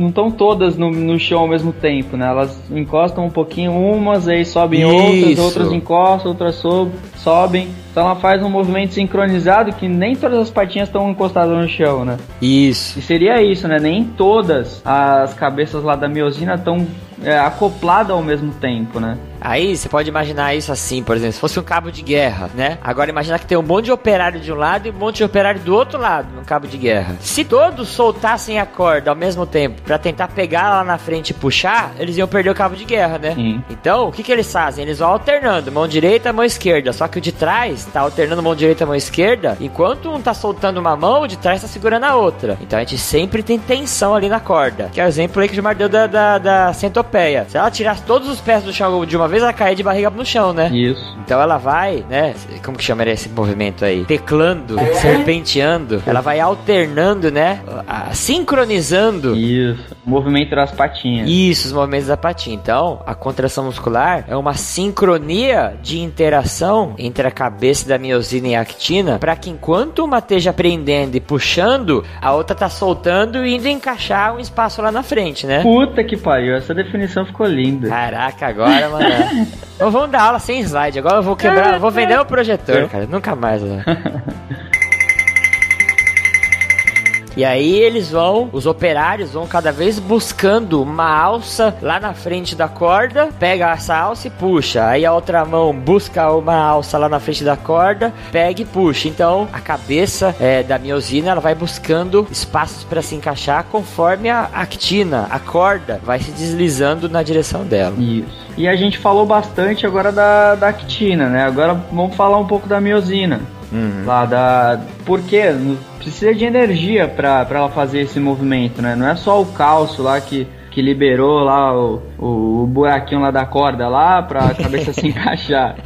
estão todas no, no chão ao mesmo tempo, né? Elas encostam um pouquinho umas, aí sobem outras, Isso. outras encostam, outras sob, sobem. Então ela faz um movimento sincronizado que nem todas as patinhas estão encostadas no chão, né? Isso. E seria isso, né? Nem todas as cabeças lá da miosina estão é, acopladas ao mesmo tempo, né? Aí você pode imaginar isso assim, por exemplo, se fosse um cabo de guerra, né? Agora imagina que tem um monte de operário de um lado e um monte de operário do outro lado no cabo de guerra. Se todos soltassem a corda ao mesmo tempo para tentar pegar lá na frente e puxar, eles iam perder o cabo de guerra, né? Então, o que, que eles fazem? Eles vão alternando, mão direita, mão esquerda. Só que o de trás tá alternando mão direita, mão esquerda. Enquanto um tá soltando uma mão, o de trás tá segurando a outra. Então a gente sempre tem tensão ali na corda. Que é o exemplo aí que o Gilmar deu da, da, da centopeia. Se ela tirasse todos os pés do chão de uma vez, ela cair de barriga no chão, né? Isso. Então ela vai, né? Como que chama esse movimento aí? Teclando, serpenteando. Ela vai alternando, né? a- Sincronizando. Isso. O movimento das patinhas. Isso, os movimentos da patinha. Então, a contração muscular é uma sincronia de interação entre a cabeça da miosina e a actina, para que enquanto uma esteja prendendo e puxando, a outra tá soltando e indo encaixar um espaço lá na frente, né? Puta que pariu, essa definição ficou linda. Caraca, agora, mano. <laughs> Então vamos dar aula sem slide. Agora eu vou quebrar, vou vender o projetor, cara. Nunca mais, né? <laughs> E aí eles vão, os operários vão cada vez buscando uma alça lá na frente da corda, pega essa alça e puxa. Aí a outra mão busca uma alça lá na frente da corda, pega e puxa. Então a cabeça é, da miosina ela vai buscando espaços para se encaixar conforme a actina, a corda, vai se deslizando na direção dela. Isso. E a gente falou bastante agora da, da actina, né? Agora vamos falar um pouco da miosina. Uhum. Lá da. Porque precisa de energia pra pra ela fazer esse movimento, né? Não é só o cálcio lá que, que liberou lá o, o, o buraquinho lá da corda lá pra <laughs> cabeça se encaixar.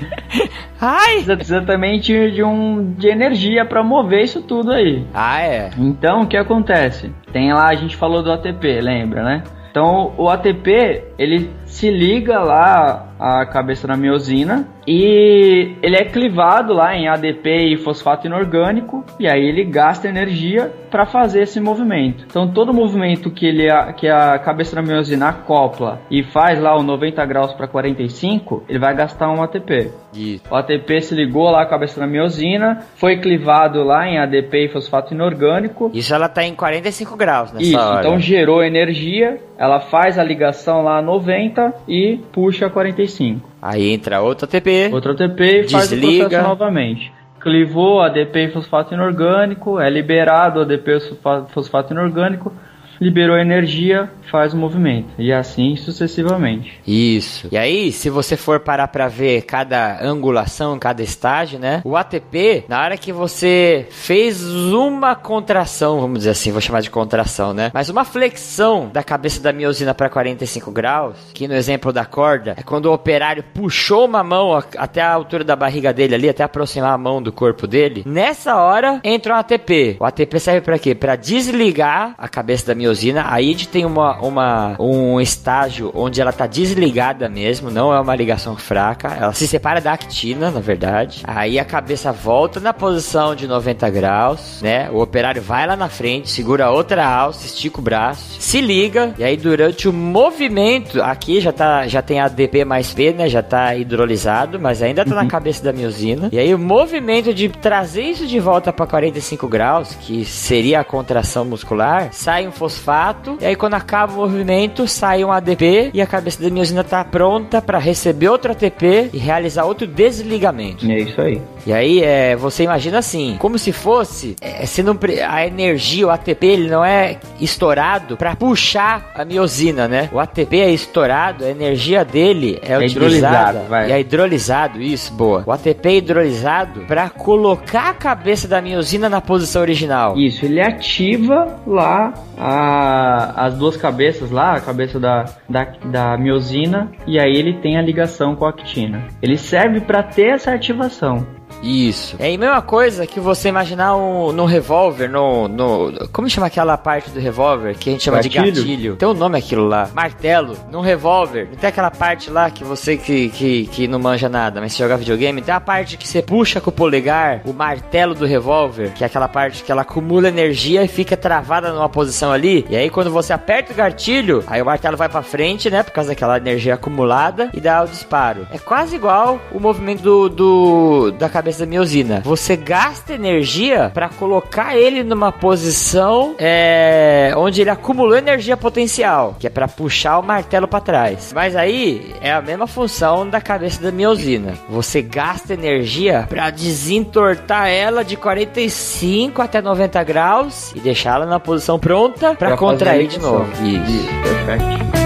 Ai! Precisa, precisa também de, de, um, de energia pra mover isso tudo aí. Ah, é. Então, o que acontece? Tem lá, a gente falou do ATP, lembra, né? Então, o ATP, ele se liga lá à cabeça da miosina e ele é clivado lá em ADP e fosfato inorgânico e aí ele gasta energia para fazer esse movimento. Então, todo movimento que ele que a cabeça da miosina acopla e faz lá o 90 graus para 45, ele vai gastar um ATP. Isso. O ATP se ligou lá à cabeça da miosina, foi clivado lá em ADP e fosfato inorgânico. Isso ela tá em 45 graus nessa Isso, hora. então gerou energia, ela faz a ligação lá a 90 e puxa a 45. Aí entra outro ATP. Outro ATP e faz o processo novamente. Clivou ADP e fosfato inorgânico, é liberado ADP e fosfa- fosfato inorgânico, liberou energia, faz o movimento. E assim sucessivamente. Isso. E aí, se você for parar pra ver cada angulação, cada estágio, né? O ATP, na hora que você fez uma contração, vamos dizer assim, vou chamar de contração, né? Mas uma flexão da cabeça da miosina pra 45 graus, que no exemplo da corda, é quando o operário puxou uma mão até a altura da barriga dele ali, até aproximar a mão do corpo dele. Nessa hora, entra o ATP. O ATP serve pra quê? Pra desligar a cabeça da miosina. Aí a gente tem uma, uma, um estágio onde ela tá desligada mesmo, não é uma ligação fraca. Ela se separa da actina, na verdade. Aí a cabeça volta na posição de 90 graus, né? O operário vai lá na frente, segura a outra alça, estica o braço, se liga, e aí durante o movimento, aqui já tá já tem ADP mais P, né? Já tá hidrolisado, mas ainda tá na cabeça da miosina. E aí o movimento de trazer isso de volta para 45 graus, que seria a contração muscular, sai um fosfato, e aí quando acaba o movimento, sai um ADP e a cabeça da miosina tá pronta para receber outro ATP e realizar outro desligamento. É isso aí. E aí, é, você imagina assim, como se fosse, é, se não, pre- a energia, o ATP, ele não é estourado para puxar a miosina, né? O ATP é estourado, a energia dele é, É utilizada. hidrolisado. E é hidrolisado, isso, boa. O ATP é hidrolisado para colocar a cabeça da miosina na posição original. Isso, ele ativa lá a- as duas cabeças lá, a cabeça da, da, da miosina, e aí ele tem a ligação com a actina. Ele serve para ter essa ativação. Isso. É a mesma coisa que você imaginar um, no revólver, no, no. Como chama aquela parte do revólver que a gente chama de Gatilho? gatilho? Tem um nome aquilo lá. Martelo. Num revólver. Não tem aquela parte lá que você que, que, que não manja nada, mas se joga videogame, tem a parte que você puxa com o polegar, o martelo do revólver, que é aquela parte que ela acumula energia e fica travada numa posição ali. E aí quando você aperta o gatilho, aí o martelo vai pra frente, né? Por causa daquela energia acumulada e dá o disparo. É quase igual o movimento do, do da cabeça cabeça da miosina. Você gasta energia para colocar ele numa posição é, onde ele acumulou energia potencial, que é para puxar o martelo para trás. Mas aí é a mesma função da cabeça da miosina. Você gasta energia para desentortar ela de 45 até 90 graus e deixá-la na posição pronta para contrair de novo. Isso, perfeito.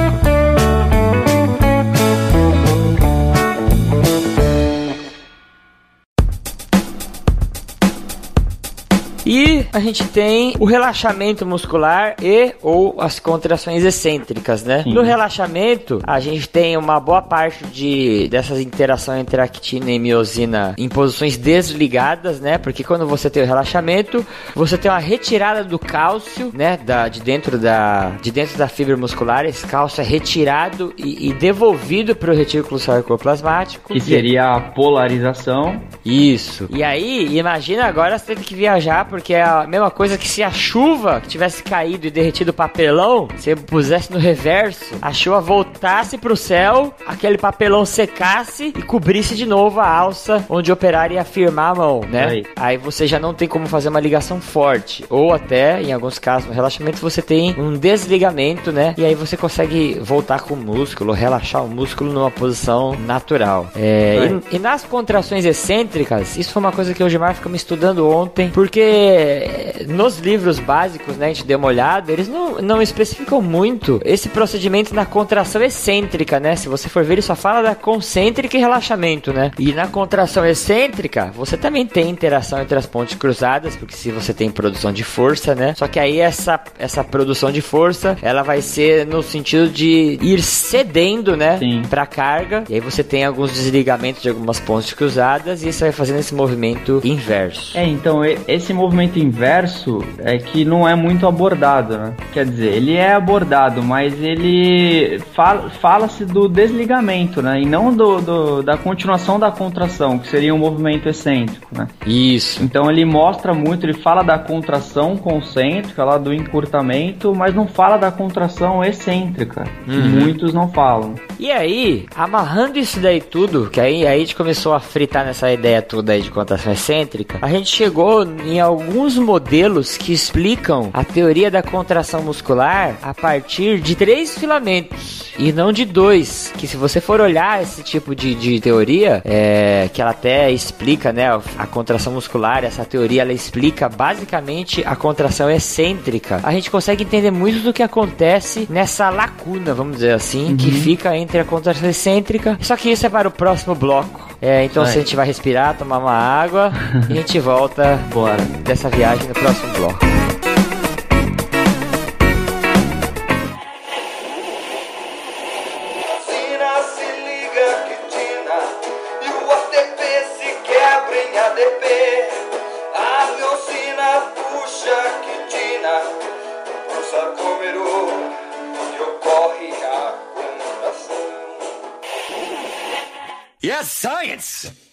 E a gente tem o relaxamento muscular e ou as contrações excêntricas, né? Sim. No relaxamento, a gente tem uma boa parte de dessas interações entre actina e miosina em posições desligadas, né? Porque quando você tem o relaxamento, você tem uma retirada do cálcio, né, da, de dentro da de dentro da fibra muscular, esse cálcio é retirado e, e devolvido para o retículo sarcoplasmático. Que seria a polarização. Isso. E aí, imagina agora você teve que viajar, porque é a mesma coisa que se a chuva tivesse caído e derretido o papelão, você pusesse no reverso, a chuva voltasse pro céu, aquele papelão secasse e cobrisse de novo a alça onde o operário ia firmar a mão, né? Aí. Aí você já não tem como fazer uma ligação forte. Ou até, em alguns casos, no relaxamento, você tem um desligamento, né? E aí você consegue voltar com o músculo, relaxar o músculo numa posição natural. É, e, e nas contrações excêntricas, isso foi uma coisa que o Gilmar ficou me estudando ontem, porque nos livros básicos, né, a gente deu uma olhada, eles não, não especificam muito esse procedimento na contração excêntrica, né? Se você for ver, ele só fala da concêntrica e relaxamento, né? E na contração excêntrica, você também tem interação entre as pontes cruzadas, porque se você tem produção de força, né? Só que aí essa, essa produção de força, ela vai ser no sentido de ir cedendo, né? Sim. Pra carga. E aí você tem alguns desligamentos de algumas pontes cruzadas e você vai fazendo esse movimento inverso. É, então esse movimento inverso é que não é muito abordado, né? Quer dizer, ele é abordado, mas ele fala- fala-se do desligamento, né? E não do, do- da continuação da contração, que seria um movimento excêntrico, né? Isso. Então ele mostra muito, ele fala da contração concêntrica, lá do encurtamento, mas não fala da contração excêntrica, que muitos não falam. E aí, amarrando isso daí tudo, que aí, aí a gente começou a fritar nessa ideia toda aí de contração excêntrica, a gente chegou em alguns modelos que explicam a teoria da contração muscular a partir de três filamentos e não de dois. Que se você for olhar esse tipo de, de teoria, é, que ela até explica, né, a contração muscular, essa teoria ela explica basicamente a contração excêntrica. A gente consegue entender muito do que acontece nessa lacuna, vamos dizer assim, que fica entre a contração excêntrica. Só que isso é para o próximo bloco. É, então se a gente vai respirar, tomar uma água <laughs> e a gente volta Bora. Dessa viagem no próximo bloco. Tina se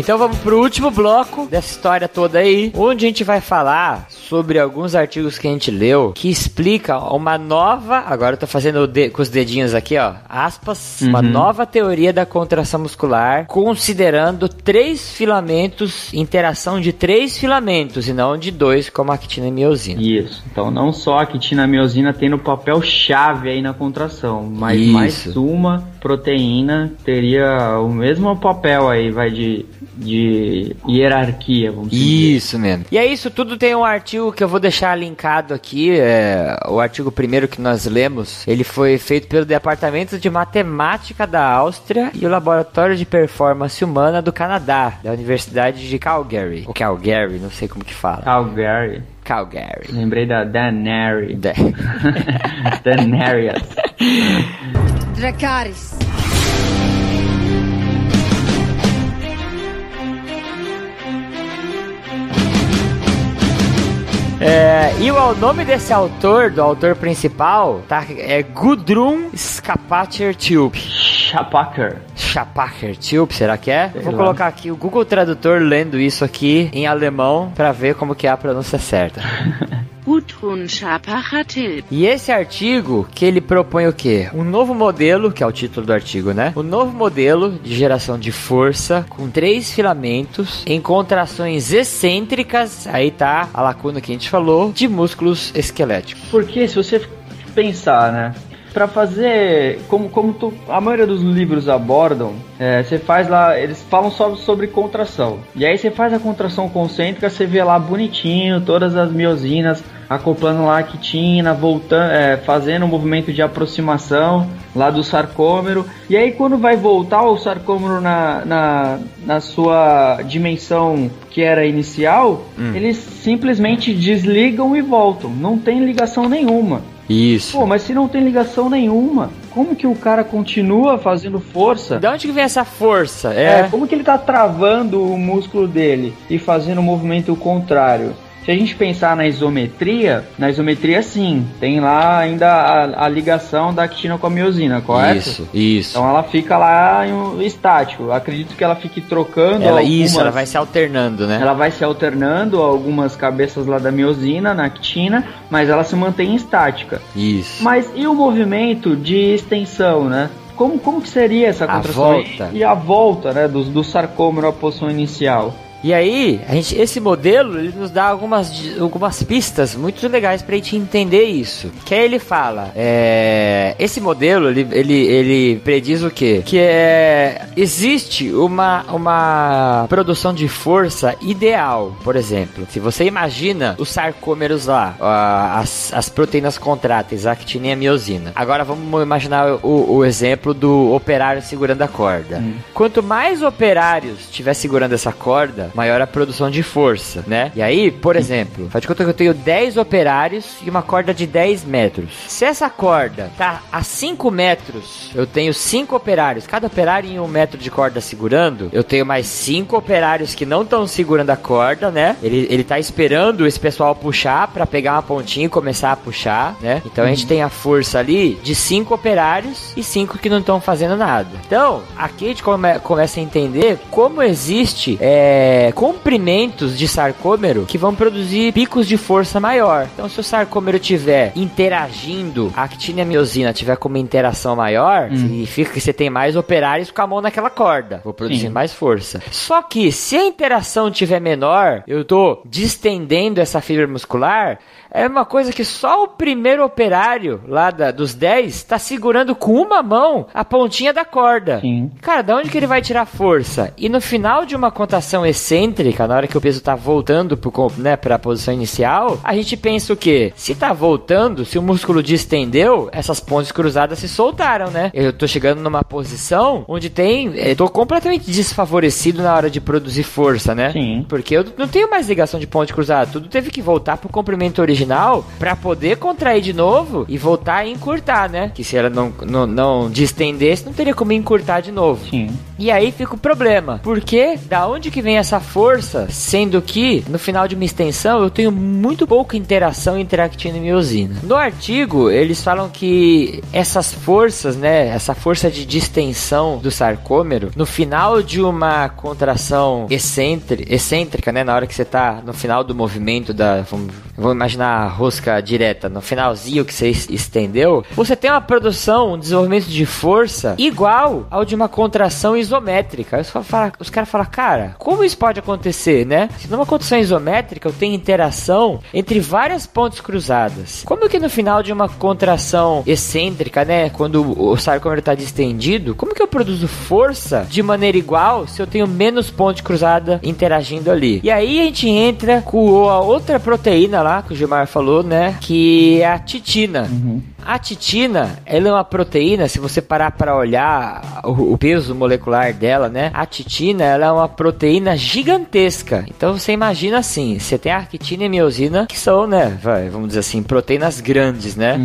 Então vamos pro último bloco dessa história toda aí, onde a gente vai falar sobre alguns artigos que a gente leu que explica uma nova, agora eu tô fazendo de- com os dedinhos aqui, ó, aspas, uma nova teoria da contração muscular, considerando três filamentos, interação de três filamentos e não de dois, como a actina e miosina. Isso. Então não só a quitinamiosina tem no papel chave aí na contração, mas Isso. mais uma proteína teria o mesmo papel aí, vai de, de hierarquia, vamos dizer. Isso mesmo. E é isso tudo tem um artigo que eu vou deixar linkado aqui, é, o artigo primeiro que nós lemos, ele foi feito pelo Departamento de Matemática da Áustria e o Laboratório de Performance Humana do Canadá, da Universidade de Calgary. Ou Calgary, não sei como que fala. Calgary. Calgary. Lembrei da Danary. Da- <laughs> Danarius. <laughs> <laughs> Dracarys. É, e o nome desse autor, do autor principal, tá, é Gudrun Scapacher Tube. Chapaker. Schapacher Tube, será que é? Vou colocar aqui o Google Tradutor lendo isso aqui em alemão pra ver como que é a pronúncia certa. <laughs> Gudrun Schapacher-Tilp. E esse artigo que ele propõe o quê? Um novo modelo, que é o título do artigo, né? Um novo modelo de geração de força com três filamentos em contrações excêntricas, aí tá a lacuna que a gente falou, de músculos esqueléticos. Porque se você pensar, né? Pra fazer, como, como tu- a maioria dos livros abordam, é, você faz lá, eles falam só sobre contração. E aí você faz a contração concêntrica, você vê lá bonitinho, todas as miosinas acoplando lá a quitina, voltando, é, fazendo um movimento de aproximação lá do sarcômero. E aí quando vai voltar o sarcômero na, na, na sua dimensão que era inicial, eles simplesmente desligam e voltam. Não tem ligação nenhuma. Isso. Pô, mas se não tem ligação nenhuma, como que o cara continua fazendo força? De onde que vem essa força? É, É, como que ele tá travando o músculo dele e fazendo o movimento contrário? Se a gente pensar na isometria, na isometria sim, tem lá ainda a, a ligação da actina com a miosina, correto? isso, isso. Então ela fica lá em um estático. Acredito que ela fique trocando ela, algumas... isso, ela vai se alternando, né? Ela vai se alternando algumas cabeças lá da miosina, na actina, mas ela se mantém estática. Isso. Mas e o movimento de extensão, né? Como, como que seria essa contração? volta. E, e a volta, né, do, do sarcômero à posição inicial. E aí, a gente, esse modelo ele nos dá algumas, algumas pistas muito legais pra gente entender isso. Que aí ele fala, é, esse modelo ele, ele, ele prediz o quê? Que é, existe uma, uma produção de força ideal, por exemplo. Se você imagina os sarcômeros lá, a- as, as proteínas contráteis, a actina e a miosina. Agora vamos imaginar o, o exemplo do operário segurando a corda. Quanto mais operários estiver segurando essa corda, maior a produção de força, né? E aí, por exemplo, faz de conta que eu tenho 10 operários e uma corda de 10 metros. Se essa corda tá a 5 metros, eu tenho 5 operários, cada operário em um metro de corda segurando, eu tenho mais 5 operários que não estão segurando a corda, né? Ele, ele tá esperando esse pessoal puxar pra pegar uma pontinha e começar a puxar, né? Então a gente tem a força ali de 5 operários e 5 que não estão fazendo nada. Então, aqui a gente come- começa a entender como existe é, comprimentos de sarcômero que vão produzir picos de força maior. Então, se o sarcômero tiver interagindo, a actina e a miosina tiver como interação maior, significa que você tem mais operários com a mão naquela corda. Vou produzir Sim. mais força. Só que se a interação tiver menor, eu tô distendendo essa fibra muscular, é uma coisa que só o primeiro operário lá da- dos 10 tá segurando com uma mão a pontinha da corda. Sim. Cara, da onde que ele vai tirar força? E no final de uma contração excêntrica, na hora que o peso tá voltando pro, né, pra posição inicial, a gente pensa o quê? Se tá voltando, se o músculo distendeu, essas pontes cruzadas se soltaram, né? Eu tô chegando numa posição onde tem. Eu tô completamente desfavorecido na hora de produzir força, né? Sim. Porque eu não tenho mais ligação de ponte cruzada. Tudo teve que voltar pro comprimento original pra poder contrair de novo e voltar a encurtar, né? Que se ela não, não, não distendesse, não teria como encurtar de novo. Sim. E aí fica o problema. Porque da onde que vem essa força, sendo que no final de uma extensão eu tenho muito pouca interação entre actina e miosina. No artigo, eles falam que essas forças, né, essa força de distensão do sarcômero, no final de uma contração excêntri- excêntrica, né, na hora que você tá no final do movimento da, vamos, vamos imaginar a rosca direta, no finalzinho que você es- estendeu, você tem uma produção, um desenvolvimento de força igual ao de uma contração isométrica. Fala- os caras falam, cara, como isso pode acontecer, né? Se numa contração isométrica eu tenho interação entre várias pontes cruzadas, como que no final de uma contração excêntrica, né, quando o o sarcômero está distendido, como que eu produzo força de maneira igual se eu tenho menos ponte cruzada interagindo ali? E aí a gente entra com a outra proteína lá que o Gilmar falou, né, que é a titina. A titina, ela é uma proteína, se você parar para olhar o, o peso molecular dela, né? A titina, ela é uma proteína gigantesca. Então você imagina assim, você tem a actina e a miosina, que são, né, vai, vamos dizer assim, proteínas grandes, né?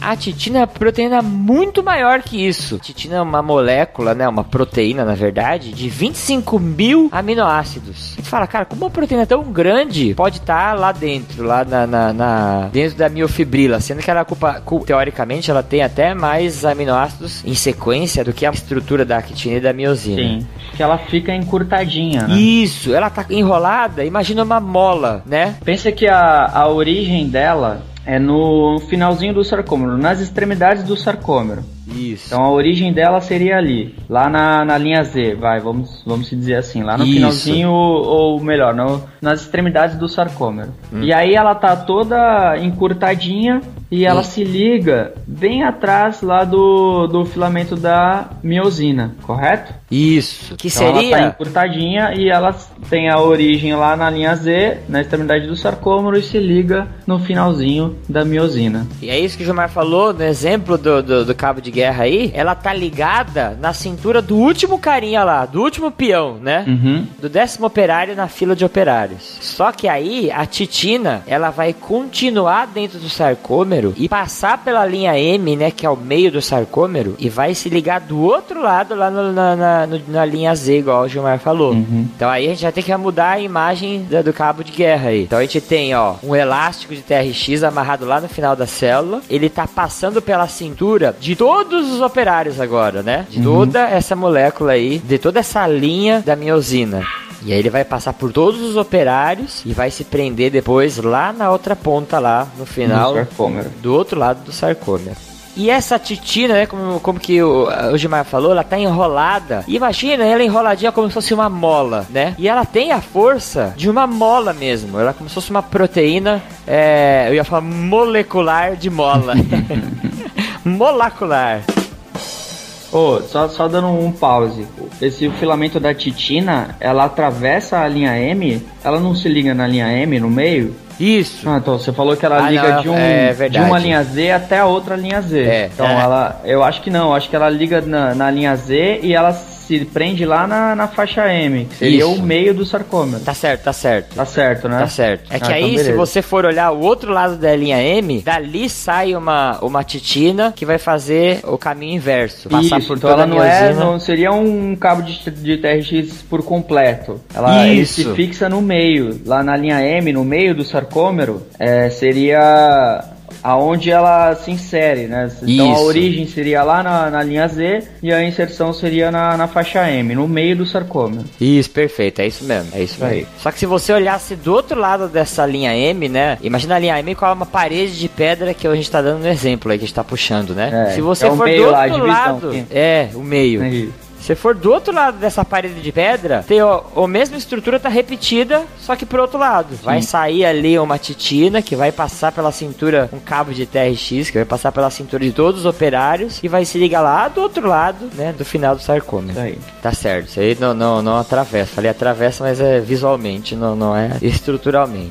A titina é uma proteína muito maior que isso. A titina é uma molécula, né, uma proteína, na verdade, de 25 mil aminoácidos. Você fala, cara, como uma proteína tão grande pode estar lá dentro, lá na, na- na- dentro da miofibrila, sendo que ela ocupa, cu- teoricamente, ela tem até mais aminoácidos em sequência do que a estrutura da actina e da miosina. Sim. Que ela fica encurtadinha, né? Isso, ela tá enrolada, imagina uma mola, né? Pensa que a, a origem dela é no finalzinho do sarcômero, nas extremidades do sarcômero. Isso. Então a origem dela seria ali, lá na, na linha Z, vai, vamos, vamos se dizer assim, lá no Isso. finalzinho, ou, ou melhor, no- nas extremidades do sarcômero. Hum. E aí ela tá toda encurtadinha e ela Hum. se liga bem atrás lá do, do filamento da miosina, correto? Isso. Que Então ela tá seria. encurtadinha e ela tem a origem lá na linha Z, na extremidade do sarcômero e se liga no finalzinho da miosina. E é isso que o Gilmar falou no exemplo do, do, do cabo de guerra aí. Ela tá ligada na cintura do último carinha lá, do último peão, né? Uhum. Do décimo operário na fila de operários. Só que aí a titina ela vai continuar dentro do sarcômero e passar pela linha M, né? Que é o meio do sarcômero, e vai se ligar do outro lado lá no- na, na, no- na linha Z, igual o Gilmar falou. Uhum. Então aí a gente vai ter que mudar a imagem da- do cabo de guerra aí. Então a gente tem, ó, um elástico de TRX amarrado lá no final da célula. Ele tá passando pela cintura de todos os operários agora, né? De toda essa molécula aí, de toda essa linha da miosina. E aí ele vai passar por todos os operários e vai se prender depois lá na outra ponta lá, no final, do outro lado do sarcômero. E essa titina, né, como, como que o, o Gilmar falou, ela tá enrolada. Imagina ela enroladinha como se fosse uma mola, né? E ela tem a força de uma mola mesmo. Ela é como se fosse uma proteína, é, eu ia falar molecular de mola. <laughs> Molecular. Ô, só, só dando um pause. Esse filamento da titina, ela atravessa a linha M, ela não se liga na linha M no meio? Isso. Ah, então você falou que ela Ah, liga não, de, um, é de uma linha Z até a outra linha Z. É, então é. ela. Eu acho que não, acho que ela liga na, na linha Z e ela se prende lá na, na faixa M, que seria Isso. o meio do sarcômero. Tá certo, tá certo. Tá certo, né? Tá certo. É que Ah, aí, então se você for olhar o outro lado da linha M, dali sai uma, uma titina que vai fazer o caminho inverso. Passar Isso, por então toda ela a não é, não seria um cabo de, de TRX por completo. Ela se fixa no meio, lá na linha M, no meio do sarcômero, é, seria aonde ela se insere, né? Então a Isso. origem seria lá na, na linha Z e a inserção seria na, na faixa M, no meio do sarcômero. Isso, perfeito, é isso mesmo, é isso Aí. mesmo. Só que se você olhasse do outro lado dessa linha M, né? Imagina a linha M com uma parede de pedra que a gente tá dando no exemplo aí, que a gente tá puxando, né? É, se você é o for meio do lá, a outro lado, é, o meio. É. Se for do outro lado dessa parede de pedra, tem ó, a mesma estrutura tá repetida, só que pro outro lado. Vai sair ali uma titina que vai passar pela cintura, um cabo de TRX que vai passar pela cintura de todos os operários e vai se ligar lá do outro lado, né, do final do sarcômero. Aí. Tá certo, isso aí não, não, não atravessa. Falei atravessa, mas é visualmente, não, não é estruturalmente.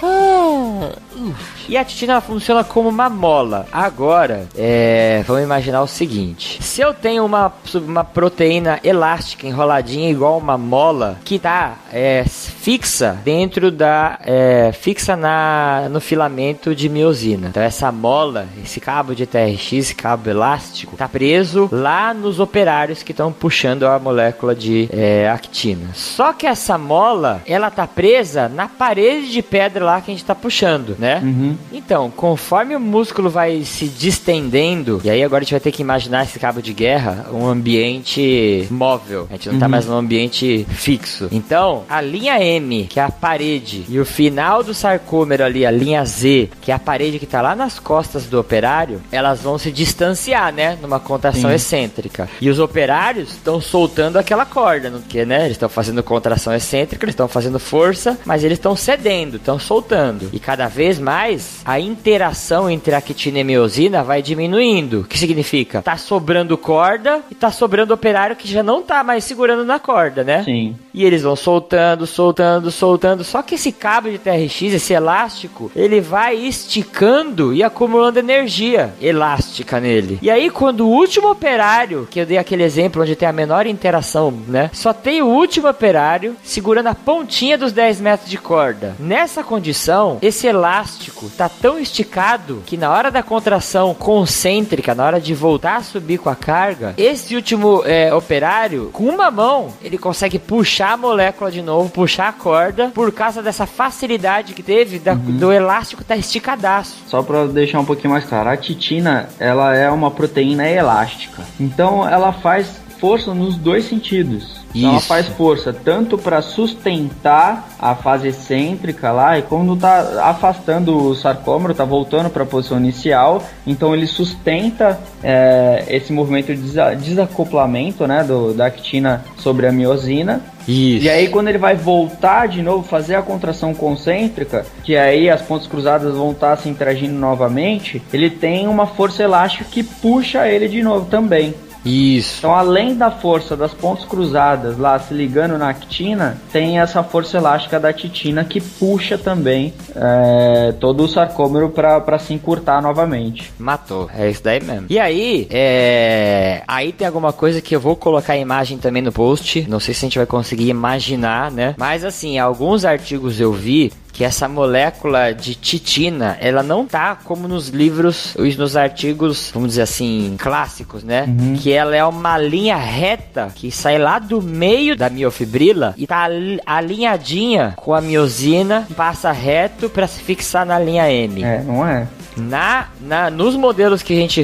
E a titina funciona como uma mola. Agora, é, vamos imaginar o seguinte: se eu tenho uma, uma proteína elástica enroladinha igual uma mola que tá é, fixa dentro da é, fixa na no filamento de miosina. Então essa mola, esse cabo de TRX, cabo elástico, tá preso lá nos operários que estão puxando a molécula de é, actina. Só que essa mola, ela tá presa na parede de pedra lá que a gente tá puxando, né? Uhum. Então, conforme o músculo vai se distendendo, e aí agora a gente vai ter que imaginar esse cabo de guerra um ambiente móvel. A gente não tá mais num ambiente fixo. Então, a linha M, que é a parede, e o final do sarcômero ali, a linha Z, que é a parede que tá lá nas costas do operário, elas vão se distanciar, né? Numa contração Sim. excêntrica. E os operários estão soltando aquela corda, não que, né? Eles estão fazendo contração excêntrica, eles estão fazendo força, mas eles estão cedendo, estão soltando. E cada vez mais a interação entre a actina e a miosina vai diminuindo. O que significa? Tá sobrando corda e tá sobrando operário que já não tá mais segurando na corda, né? Sim. E eles vão soltando, soltando, soltando. Só que esse cabo de TRX, esse elástico, ele vai esticando e acumulando energia elástica nele. E aí, quando o último operário, que eu dei aquele exemplo onde tem a menor interação, né? Só tem o último operário segurando a pontinha dos 10 metros de corda. Nessa condição, esse elástico tá tão esticado que na hora da contração concêntrica, na hora de voltar a subir com a carga, esse último é, operário, com uma mão, ele consegue puxar a molécula de novo, puxar a corda, por causa dessa facilidade que teve da- do elástico tá esticadaço. Só pra deixar um pouquinho mais claro, a titina, ela é uma proteína elástica. Então ela faz força nos dois sentidos. Então ela Isso. faz força tanto para sustentar a fase excêntrica lá e quando tá afastando o sarcômero, tá voltando para a posição inicial, então ele sustenta é, esse movimento de desa- desacoplamento, né, do, da actina sobre a miosina Isso. e aí quando ele vai voltar de novo, fazer a contração concêntrica, que aí as pontas cruzadas vão estar se interagindo novamente, ele tem uma força elástica que puxa ele de novo também. Isso. Então, além da força das pontas cruzadas lá se ligando na actina, tem essa força elástica da titina que puxa também é, todo o sarcômero para se encurtar novamente. Matou. É isso daí mesmo. E aí, é. Aí tem alguma coisa que eu vou colocar a imagem também no post. Não sei se a gente vai conseguir imaginar, né? Mas assim, alguns artigos eu vi que essa molécula de titina, ela não tá como nos livros, os- nos artigos, vamos dizer assim, clássicos, né? Que ela é uma linha reta que sai lá do meio da miofibrila e tá ali- alinhadinha com a miosina, passa reto para se fixar na linha M. É, não é? Na, na, nos modelos que a gente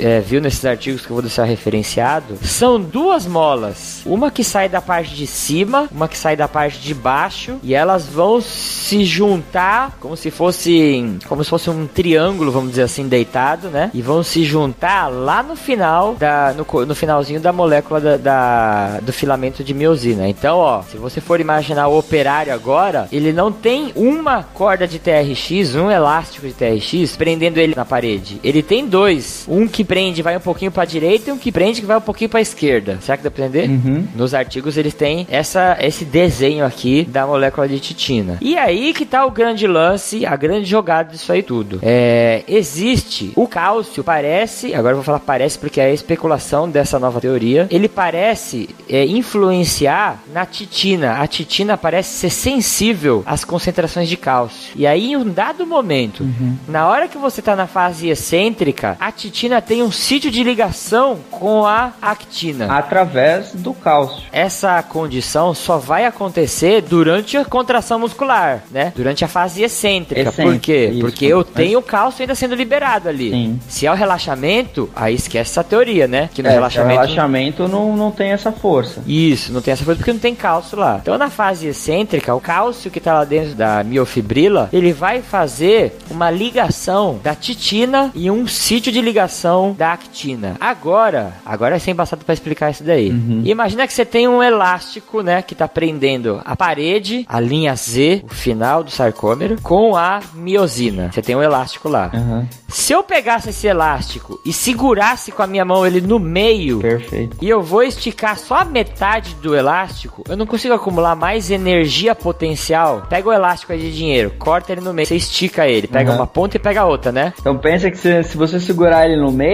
é, viu nesses artigos que eu vou deixar referenciado, são duas molas. Uma que sai da parte de cima, uma que sai da parte de baixo, e elas vão se juntar como se fosse como se fosse um triângulo, vamos dizer assim, deitado, né? E vão se juntar lá no final da no, no finalzinho da molécula da, da- do filamento de miosina. Então, ó, se você for imaginar o operário agora, ele não tem uma corda de TRX, um elástico de TRX prendendo ele na parede. Ele tem dois, um que prende vai um pouquinho para direita e um que prende que vai um pouquinho para esquerda. Será que dá pra entender? Uhum. Nos artigos eles têm essa, esse desenho aqui da molécula de titina. E aí que tá o grande lance, a grande jogada disso aí tudo. É, existe o cálcio, parece, agora eu vou falar parece porque é a especulação dessa nova teoria, ele parece é, influenciar na titina. A titina parece ser sensível às concentrações de cálcio. E aí, em um dado momento, na hora que você tá na fase excêntrica, a titina tem um sítio de ligação com a actina. Através do cálcio. Essa condição só vai acontecer durante a contração muscular, né? Durante a fase excêntrica. Excêntrica, Por quê? isso. Porque eu tenho o cálcio ainda sendo liberado ali. Sim. Se é o relaxamento, aí esquece essa teoria, né? Que no É, relaxamento. O relaxamento não, não tem essa força. Isso, não tem essa coisa porque não tem cálcio lá. Então na fase excêntrica, o cálcio que tá lá dentro da miofibrila, ele vai fazer uma ligação da titina e um sítio de ligação da actina. Agora, agora é ser embaçado pra explicar isso daí. Imagina que você tem um elástico, né, que tá prendendo a parede, a linha Z, o final do sarcômero, com a miosina. Você tem um elástico lá. Aham, Se eu pegasse esse elástico e segurasse com a minha mão ele no meio, perfeito. e eu vou esticar só a metade do elástico, eu não consigo acumular mais energia potencial. Pega o elástico aí de dinheiro, corta ele no meio, você estica ele, pega Uhum. uma ponta e pega a outra, né? Então pensa que se, se você segurar ele no meio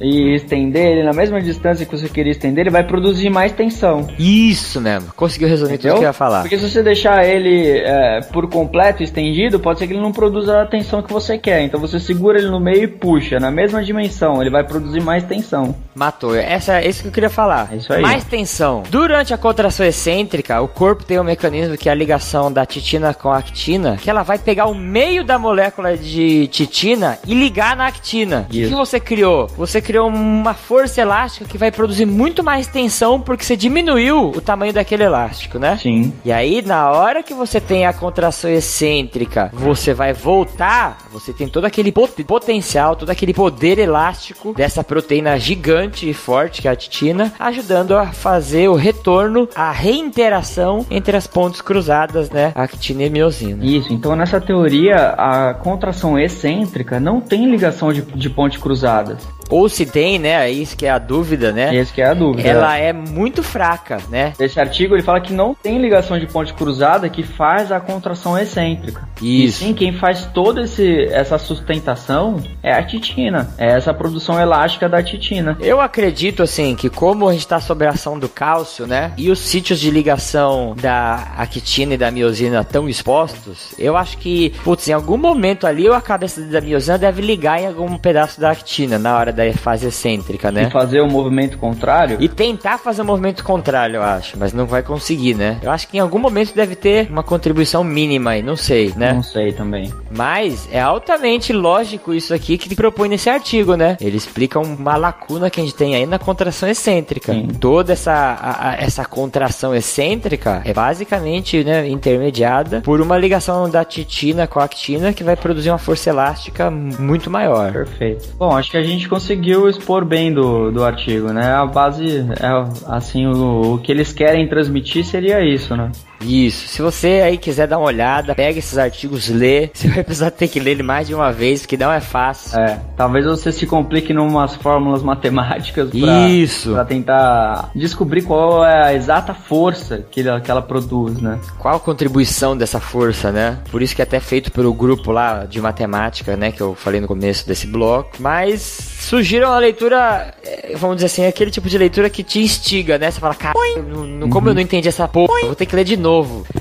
e estender ele na mesma distância que você queria estender, ele vai produzir mais tensão. Isso mesmo, conseguiu resumir tudo Entendeu? que eu ia falar. Porque se você deixar ele é, por completo estendido, pode ser que ele não produza a tensão que você quer. Então você segura ele no meio e puxa na mesma dimensão, ele vai produzir mais tensão. Matou. Essa, é isso que eu queria falar. É isso aí. Mais tensão. Durante a contração excêntrica, o corpo tem um mecanismo que é a ligação da titina com a actina, que ela vai pegar o meio da molécula de titina e ligar na actina. O Isso. que você criou? Você criou uma força elástica que vai produzir muito mais tensão porque você diminuiu o tamanho daquele elástico, né? Sim. E aí, na hora que você tem a contração excêntrica, você vai voltar, você tem todo aquele pot- potencial, todo aquele poder elástico dessa proteína gigante e forte que é a titina, ajudando a fazer o retorno, a reinteração entre as pontes cruzadas, né? Actina e miosina. Isso, então nessa teoria, a contração excêntrica não tem ligação de, de pontes cruzadas. Ou se tem, né? É isso que é a dúvida, né? Esse que é a dúvida. Ela é muito fraca, né? Esse artigo ele fala que não tem ligação de ponte cruzada que faz a contração excêntrica. Isso. E sim, quem faz toda essa sustentação é a titina. É essa produção elástica da titina. Eu acredito assim que como a gente está sob a ação do cálcio, né? E os sítios de ligação da actina e da miosina estão expostos, eu acho que, putz, em algum momento ali a cabeça da miosina deve ligar em algum pedaço da actina na hora da fase excêntrica, né? E fazer o movimento contrário. E tentar fazer o movimento contrário, eu acho, mas não vai conseguir, né? Eu acho que em algum momento deve ter uma contribuição mínima aí, não sei, né? Não sei também. Mas é altamente lógico isso aqui que propõe nesse artigo, né? Ele explica uma lacuna que a gente tem aí na contração excêntrica. Sim. Toda essa, a- a- essa contração excêntrica é basicamente né, intermediada por uma ligação da titina com a actina que vai produzir uma força elástica muito maior. Perfeito. Bom, acho que a gente conseguiu expor bem do, do artigo, né? A base, é assim, o, o que eles querem transmitir seria isso, né? Isso. Se você aí quiser dar uma olhada, pega esses artigos, lê. <laughs> Você vai precisar ter que ler ele mais de uma vez, que não é fácil. É, talvez você se complique numas fórmulas matemáticas pra, Isso. pra tentar descobrir qual é a exata força que ela, que ela produz, né? Qual a contribuição dessa força, né? Por isso que é até feito pelo grupo lá de matemática, né? Que eu falei no começo desse bloco. Mas surgiram a leitura, eh, vamos dizer assim, aquele tipo de leitura que te instiga, né? Você fala, cara, como eu não entendi essa porra, eu vou ter que ler de novo.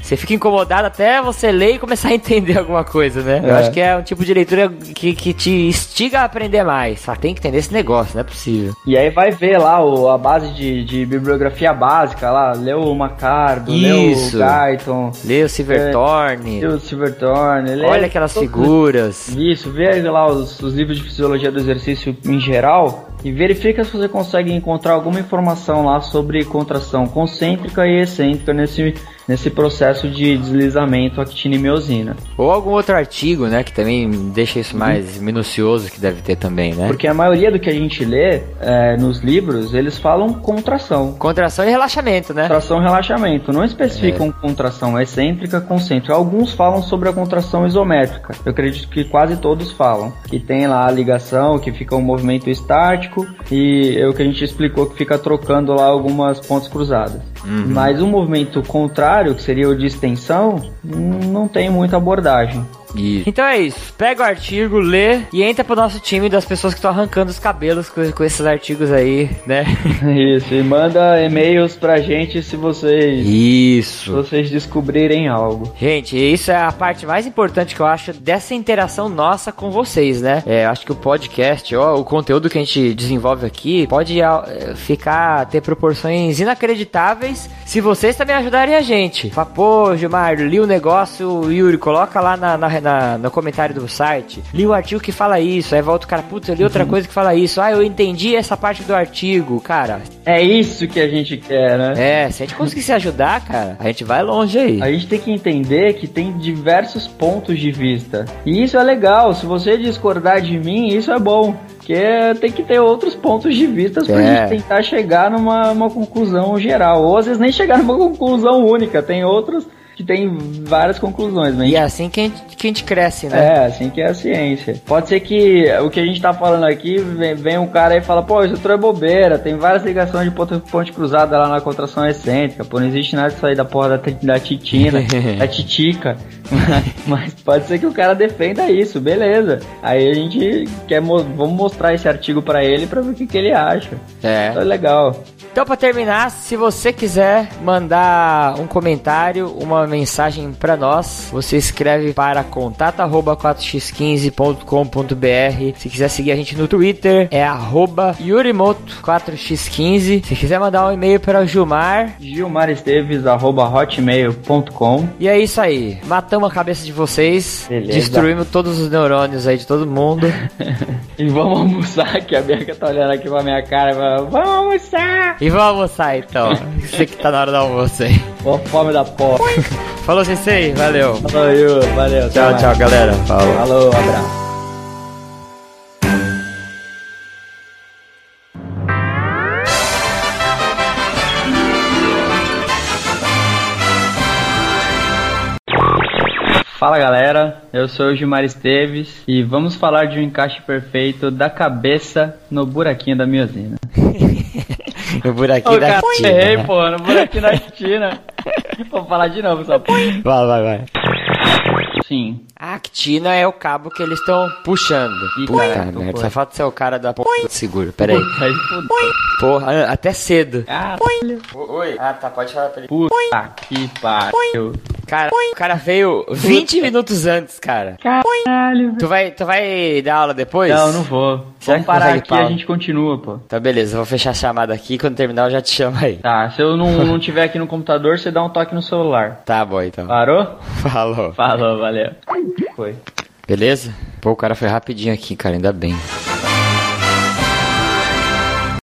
Você fica incomodado até você ler e começar a <laughs> entender alguma coisa, né? Eu É. acho que é um tipo de leitura que, que te instiga a aprender mais. Só tem que entender esse negócio, não é possível. E aí vai ver lá o, a base de, de bibliografia básica lá, leu o Macardo, leu Isso. o Guyton, Lê o Silverthorne, leu o Silverthorne, leu olha aquelas todos- figuras. Isso, vê lá os, os livros de fisiologia do exercício em geral e verifica se você consegue encontrar alguma informação lá sobre contração concêntrica e excêntrica nesse, nesse processo de deslizamento actina e miosina. Ou algum outro artigo, né? Que também deixa isso mais minucioso que deve ter também, né? Porque a maioria do que a gente lê é, nos livros, eles falam contração. Contração e relaxamento, né? Contração e relaxamento. Não especificam contração excêntrica, concêntrica. Alguns falam sobre a contração isométrica. Eu acredito que quase todos falam. Que tem lá a ligação, que fica um movimento estático. E é o que a gente explicou que fica trocando lá algumas pontes cruzadas. Mas o movimento contrário, que seria o de extensão, não tem muita abordagem. Isso. Então é isso. Pega o artigo, lê e entra pro nosso time das pessoas que estão arrancando os cabelos com, com esses artigos aí, né? <laughs> Isso, e manda e-mails pra gente se vocês, se Isso. vocês descobrirem algo. Gente, isso é a parte mais importante que eu acho dessa interação nossa com vocês, né? É, eu acho que o podcast, ó, o conteúdo que a gente desenvolve aqui pode é, ficar, ter proporções inacreditáveis se vocês também ajudarem a gente. Fala, pô, Gilmar, li o negócio, Yuri, coloca lá na, na- na- no comentário do site. Li o artigo que fala isso, aí volta o cara, putz, eu li outra coisa que fala isso. Ah, eu entendi essa parte do artigo, cara. É isso que a gente quer, né? É, se a gente conseguir se ajudar, cara, a gente vai longe aí. A gente tem que entender que tem diversos pontos de vista. E isso é legal. Se você discordar de mim, isso é bom. Porque tem que ter outros pontos de vista pra É. gente tentar chegar numa uma conclusão geral. Ou às vezes nem chegar numa conclusão única. Tem outros que tem várias conclusões. Mas E é assim que a gente, que a gente cresce, né? É, assim que é a ciência. Pode ser que o que a gente tá falando aqui, vem, vem um cara e fala, pô, isso tudo é bobeira, tem várias ligações de ponte, ponte cruzada lá na contração excêntrica, pô, não existe nada disso aí da porra da, da titina, <laughs> da titica. <laughs> Mas pode ser que o cara defenda isso, beleza. Aí a gente quer, mo- vamos mostrar esse artigo pra ele pra ver o que, que ele acha. É. Isso é legal. Então, pra terminar, se você quiser mandar um comentário, uma mensagem pra nós, você escreve para contato@4x15.com.br. Se quiser seguir a gente no Twitter, é arroba Yurimoto4x15. Se quiser mandar um e-mail para o Gilmar, gilmaresteves.hotmail.com e é isso aí. Matamos a cabeça de vocês, Beleza. destruímos todos os neurônios aí de todo mundo. <laughs> E vamos almoçar, que a Bianca tá olhando aqui pra minha cara e fala, vamos almoçar! e vamos almoçar então. <laughs> Você que tá na hora do almoço aí. Ó, fome da porra. <laughs> Falou, Sensei. Valeu. Valeu, valeu. até Tchau, mais. tchau, galera. Falou. Falou, abraço. Fala galera, eu sou o Gilmar Esteves e vamos falar de um encaixe perfeito da cabeça no buraquinho da minha <laughs> <laughs> usina. O buraquinho Ô, da cara, Tina. errei, né? pô, no buraquinho da Tina. <laughs> Vou falar de novo só. Vai, vai, vai. Sim. A actina é o cabo que eles estão puxando. Ih, Puta merda, foi. só falta ser o cara da porra do seguro. Pera aí. Aí fudeu. Porra, até cedo. Caralho. Oi. Ah, tá, pode falar pra ele. Puta que pariu. Cara, o cara veio 20 minutos antes, cara. Caralho. Tu vai, tu vai dar aula depois? Não, não vou. Será Vamos parar aqui e a gente continua, pô. Tá, beleza, eu vou fechar a chamada aqui. Quando terminar, eu já te chamo aí. Tá, se eu não, <laughs> não tiver aqui no computador, você dá um toque no celular. Tá bom, então. Parou? Falou. Falou, valeu. Foi. Beleza? Pô, o cara foi rapidinho aqui, cara, ainda bem.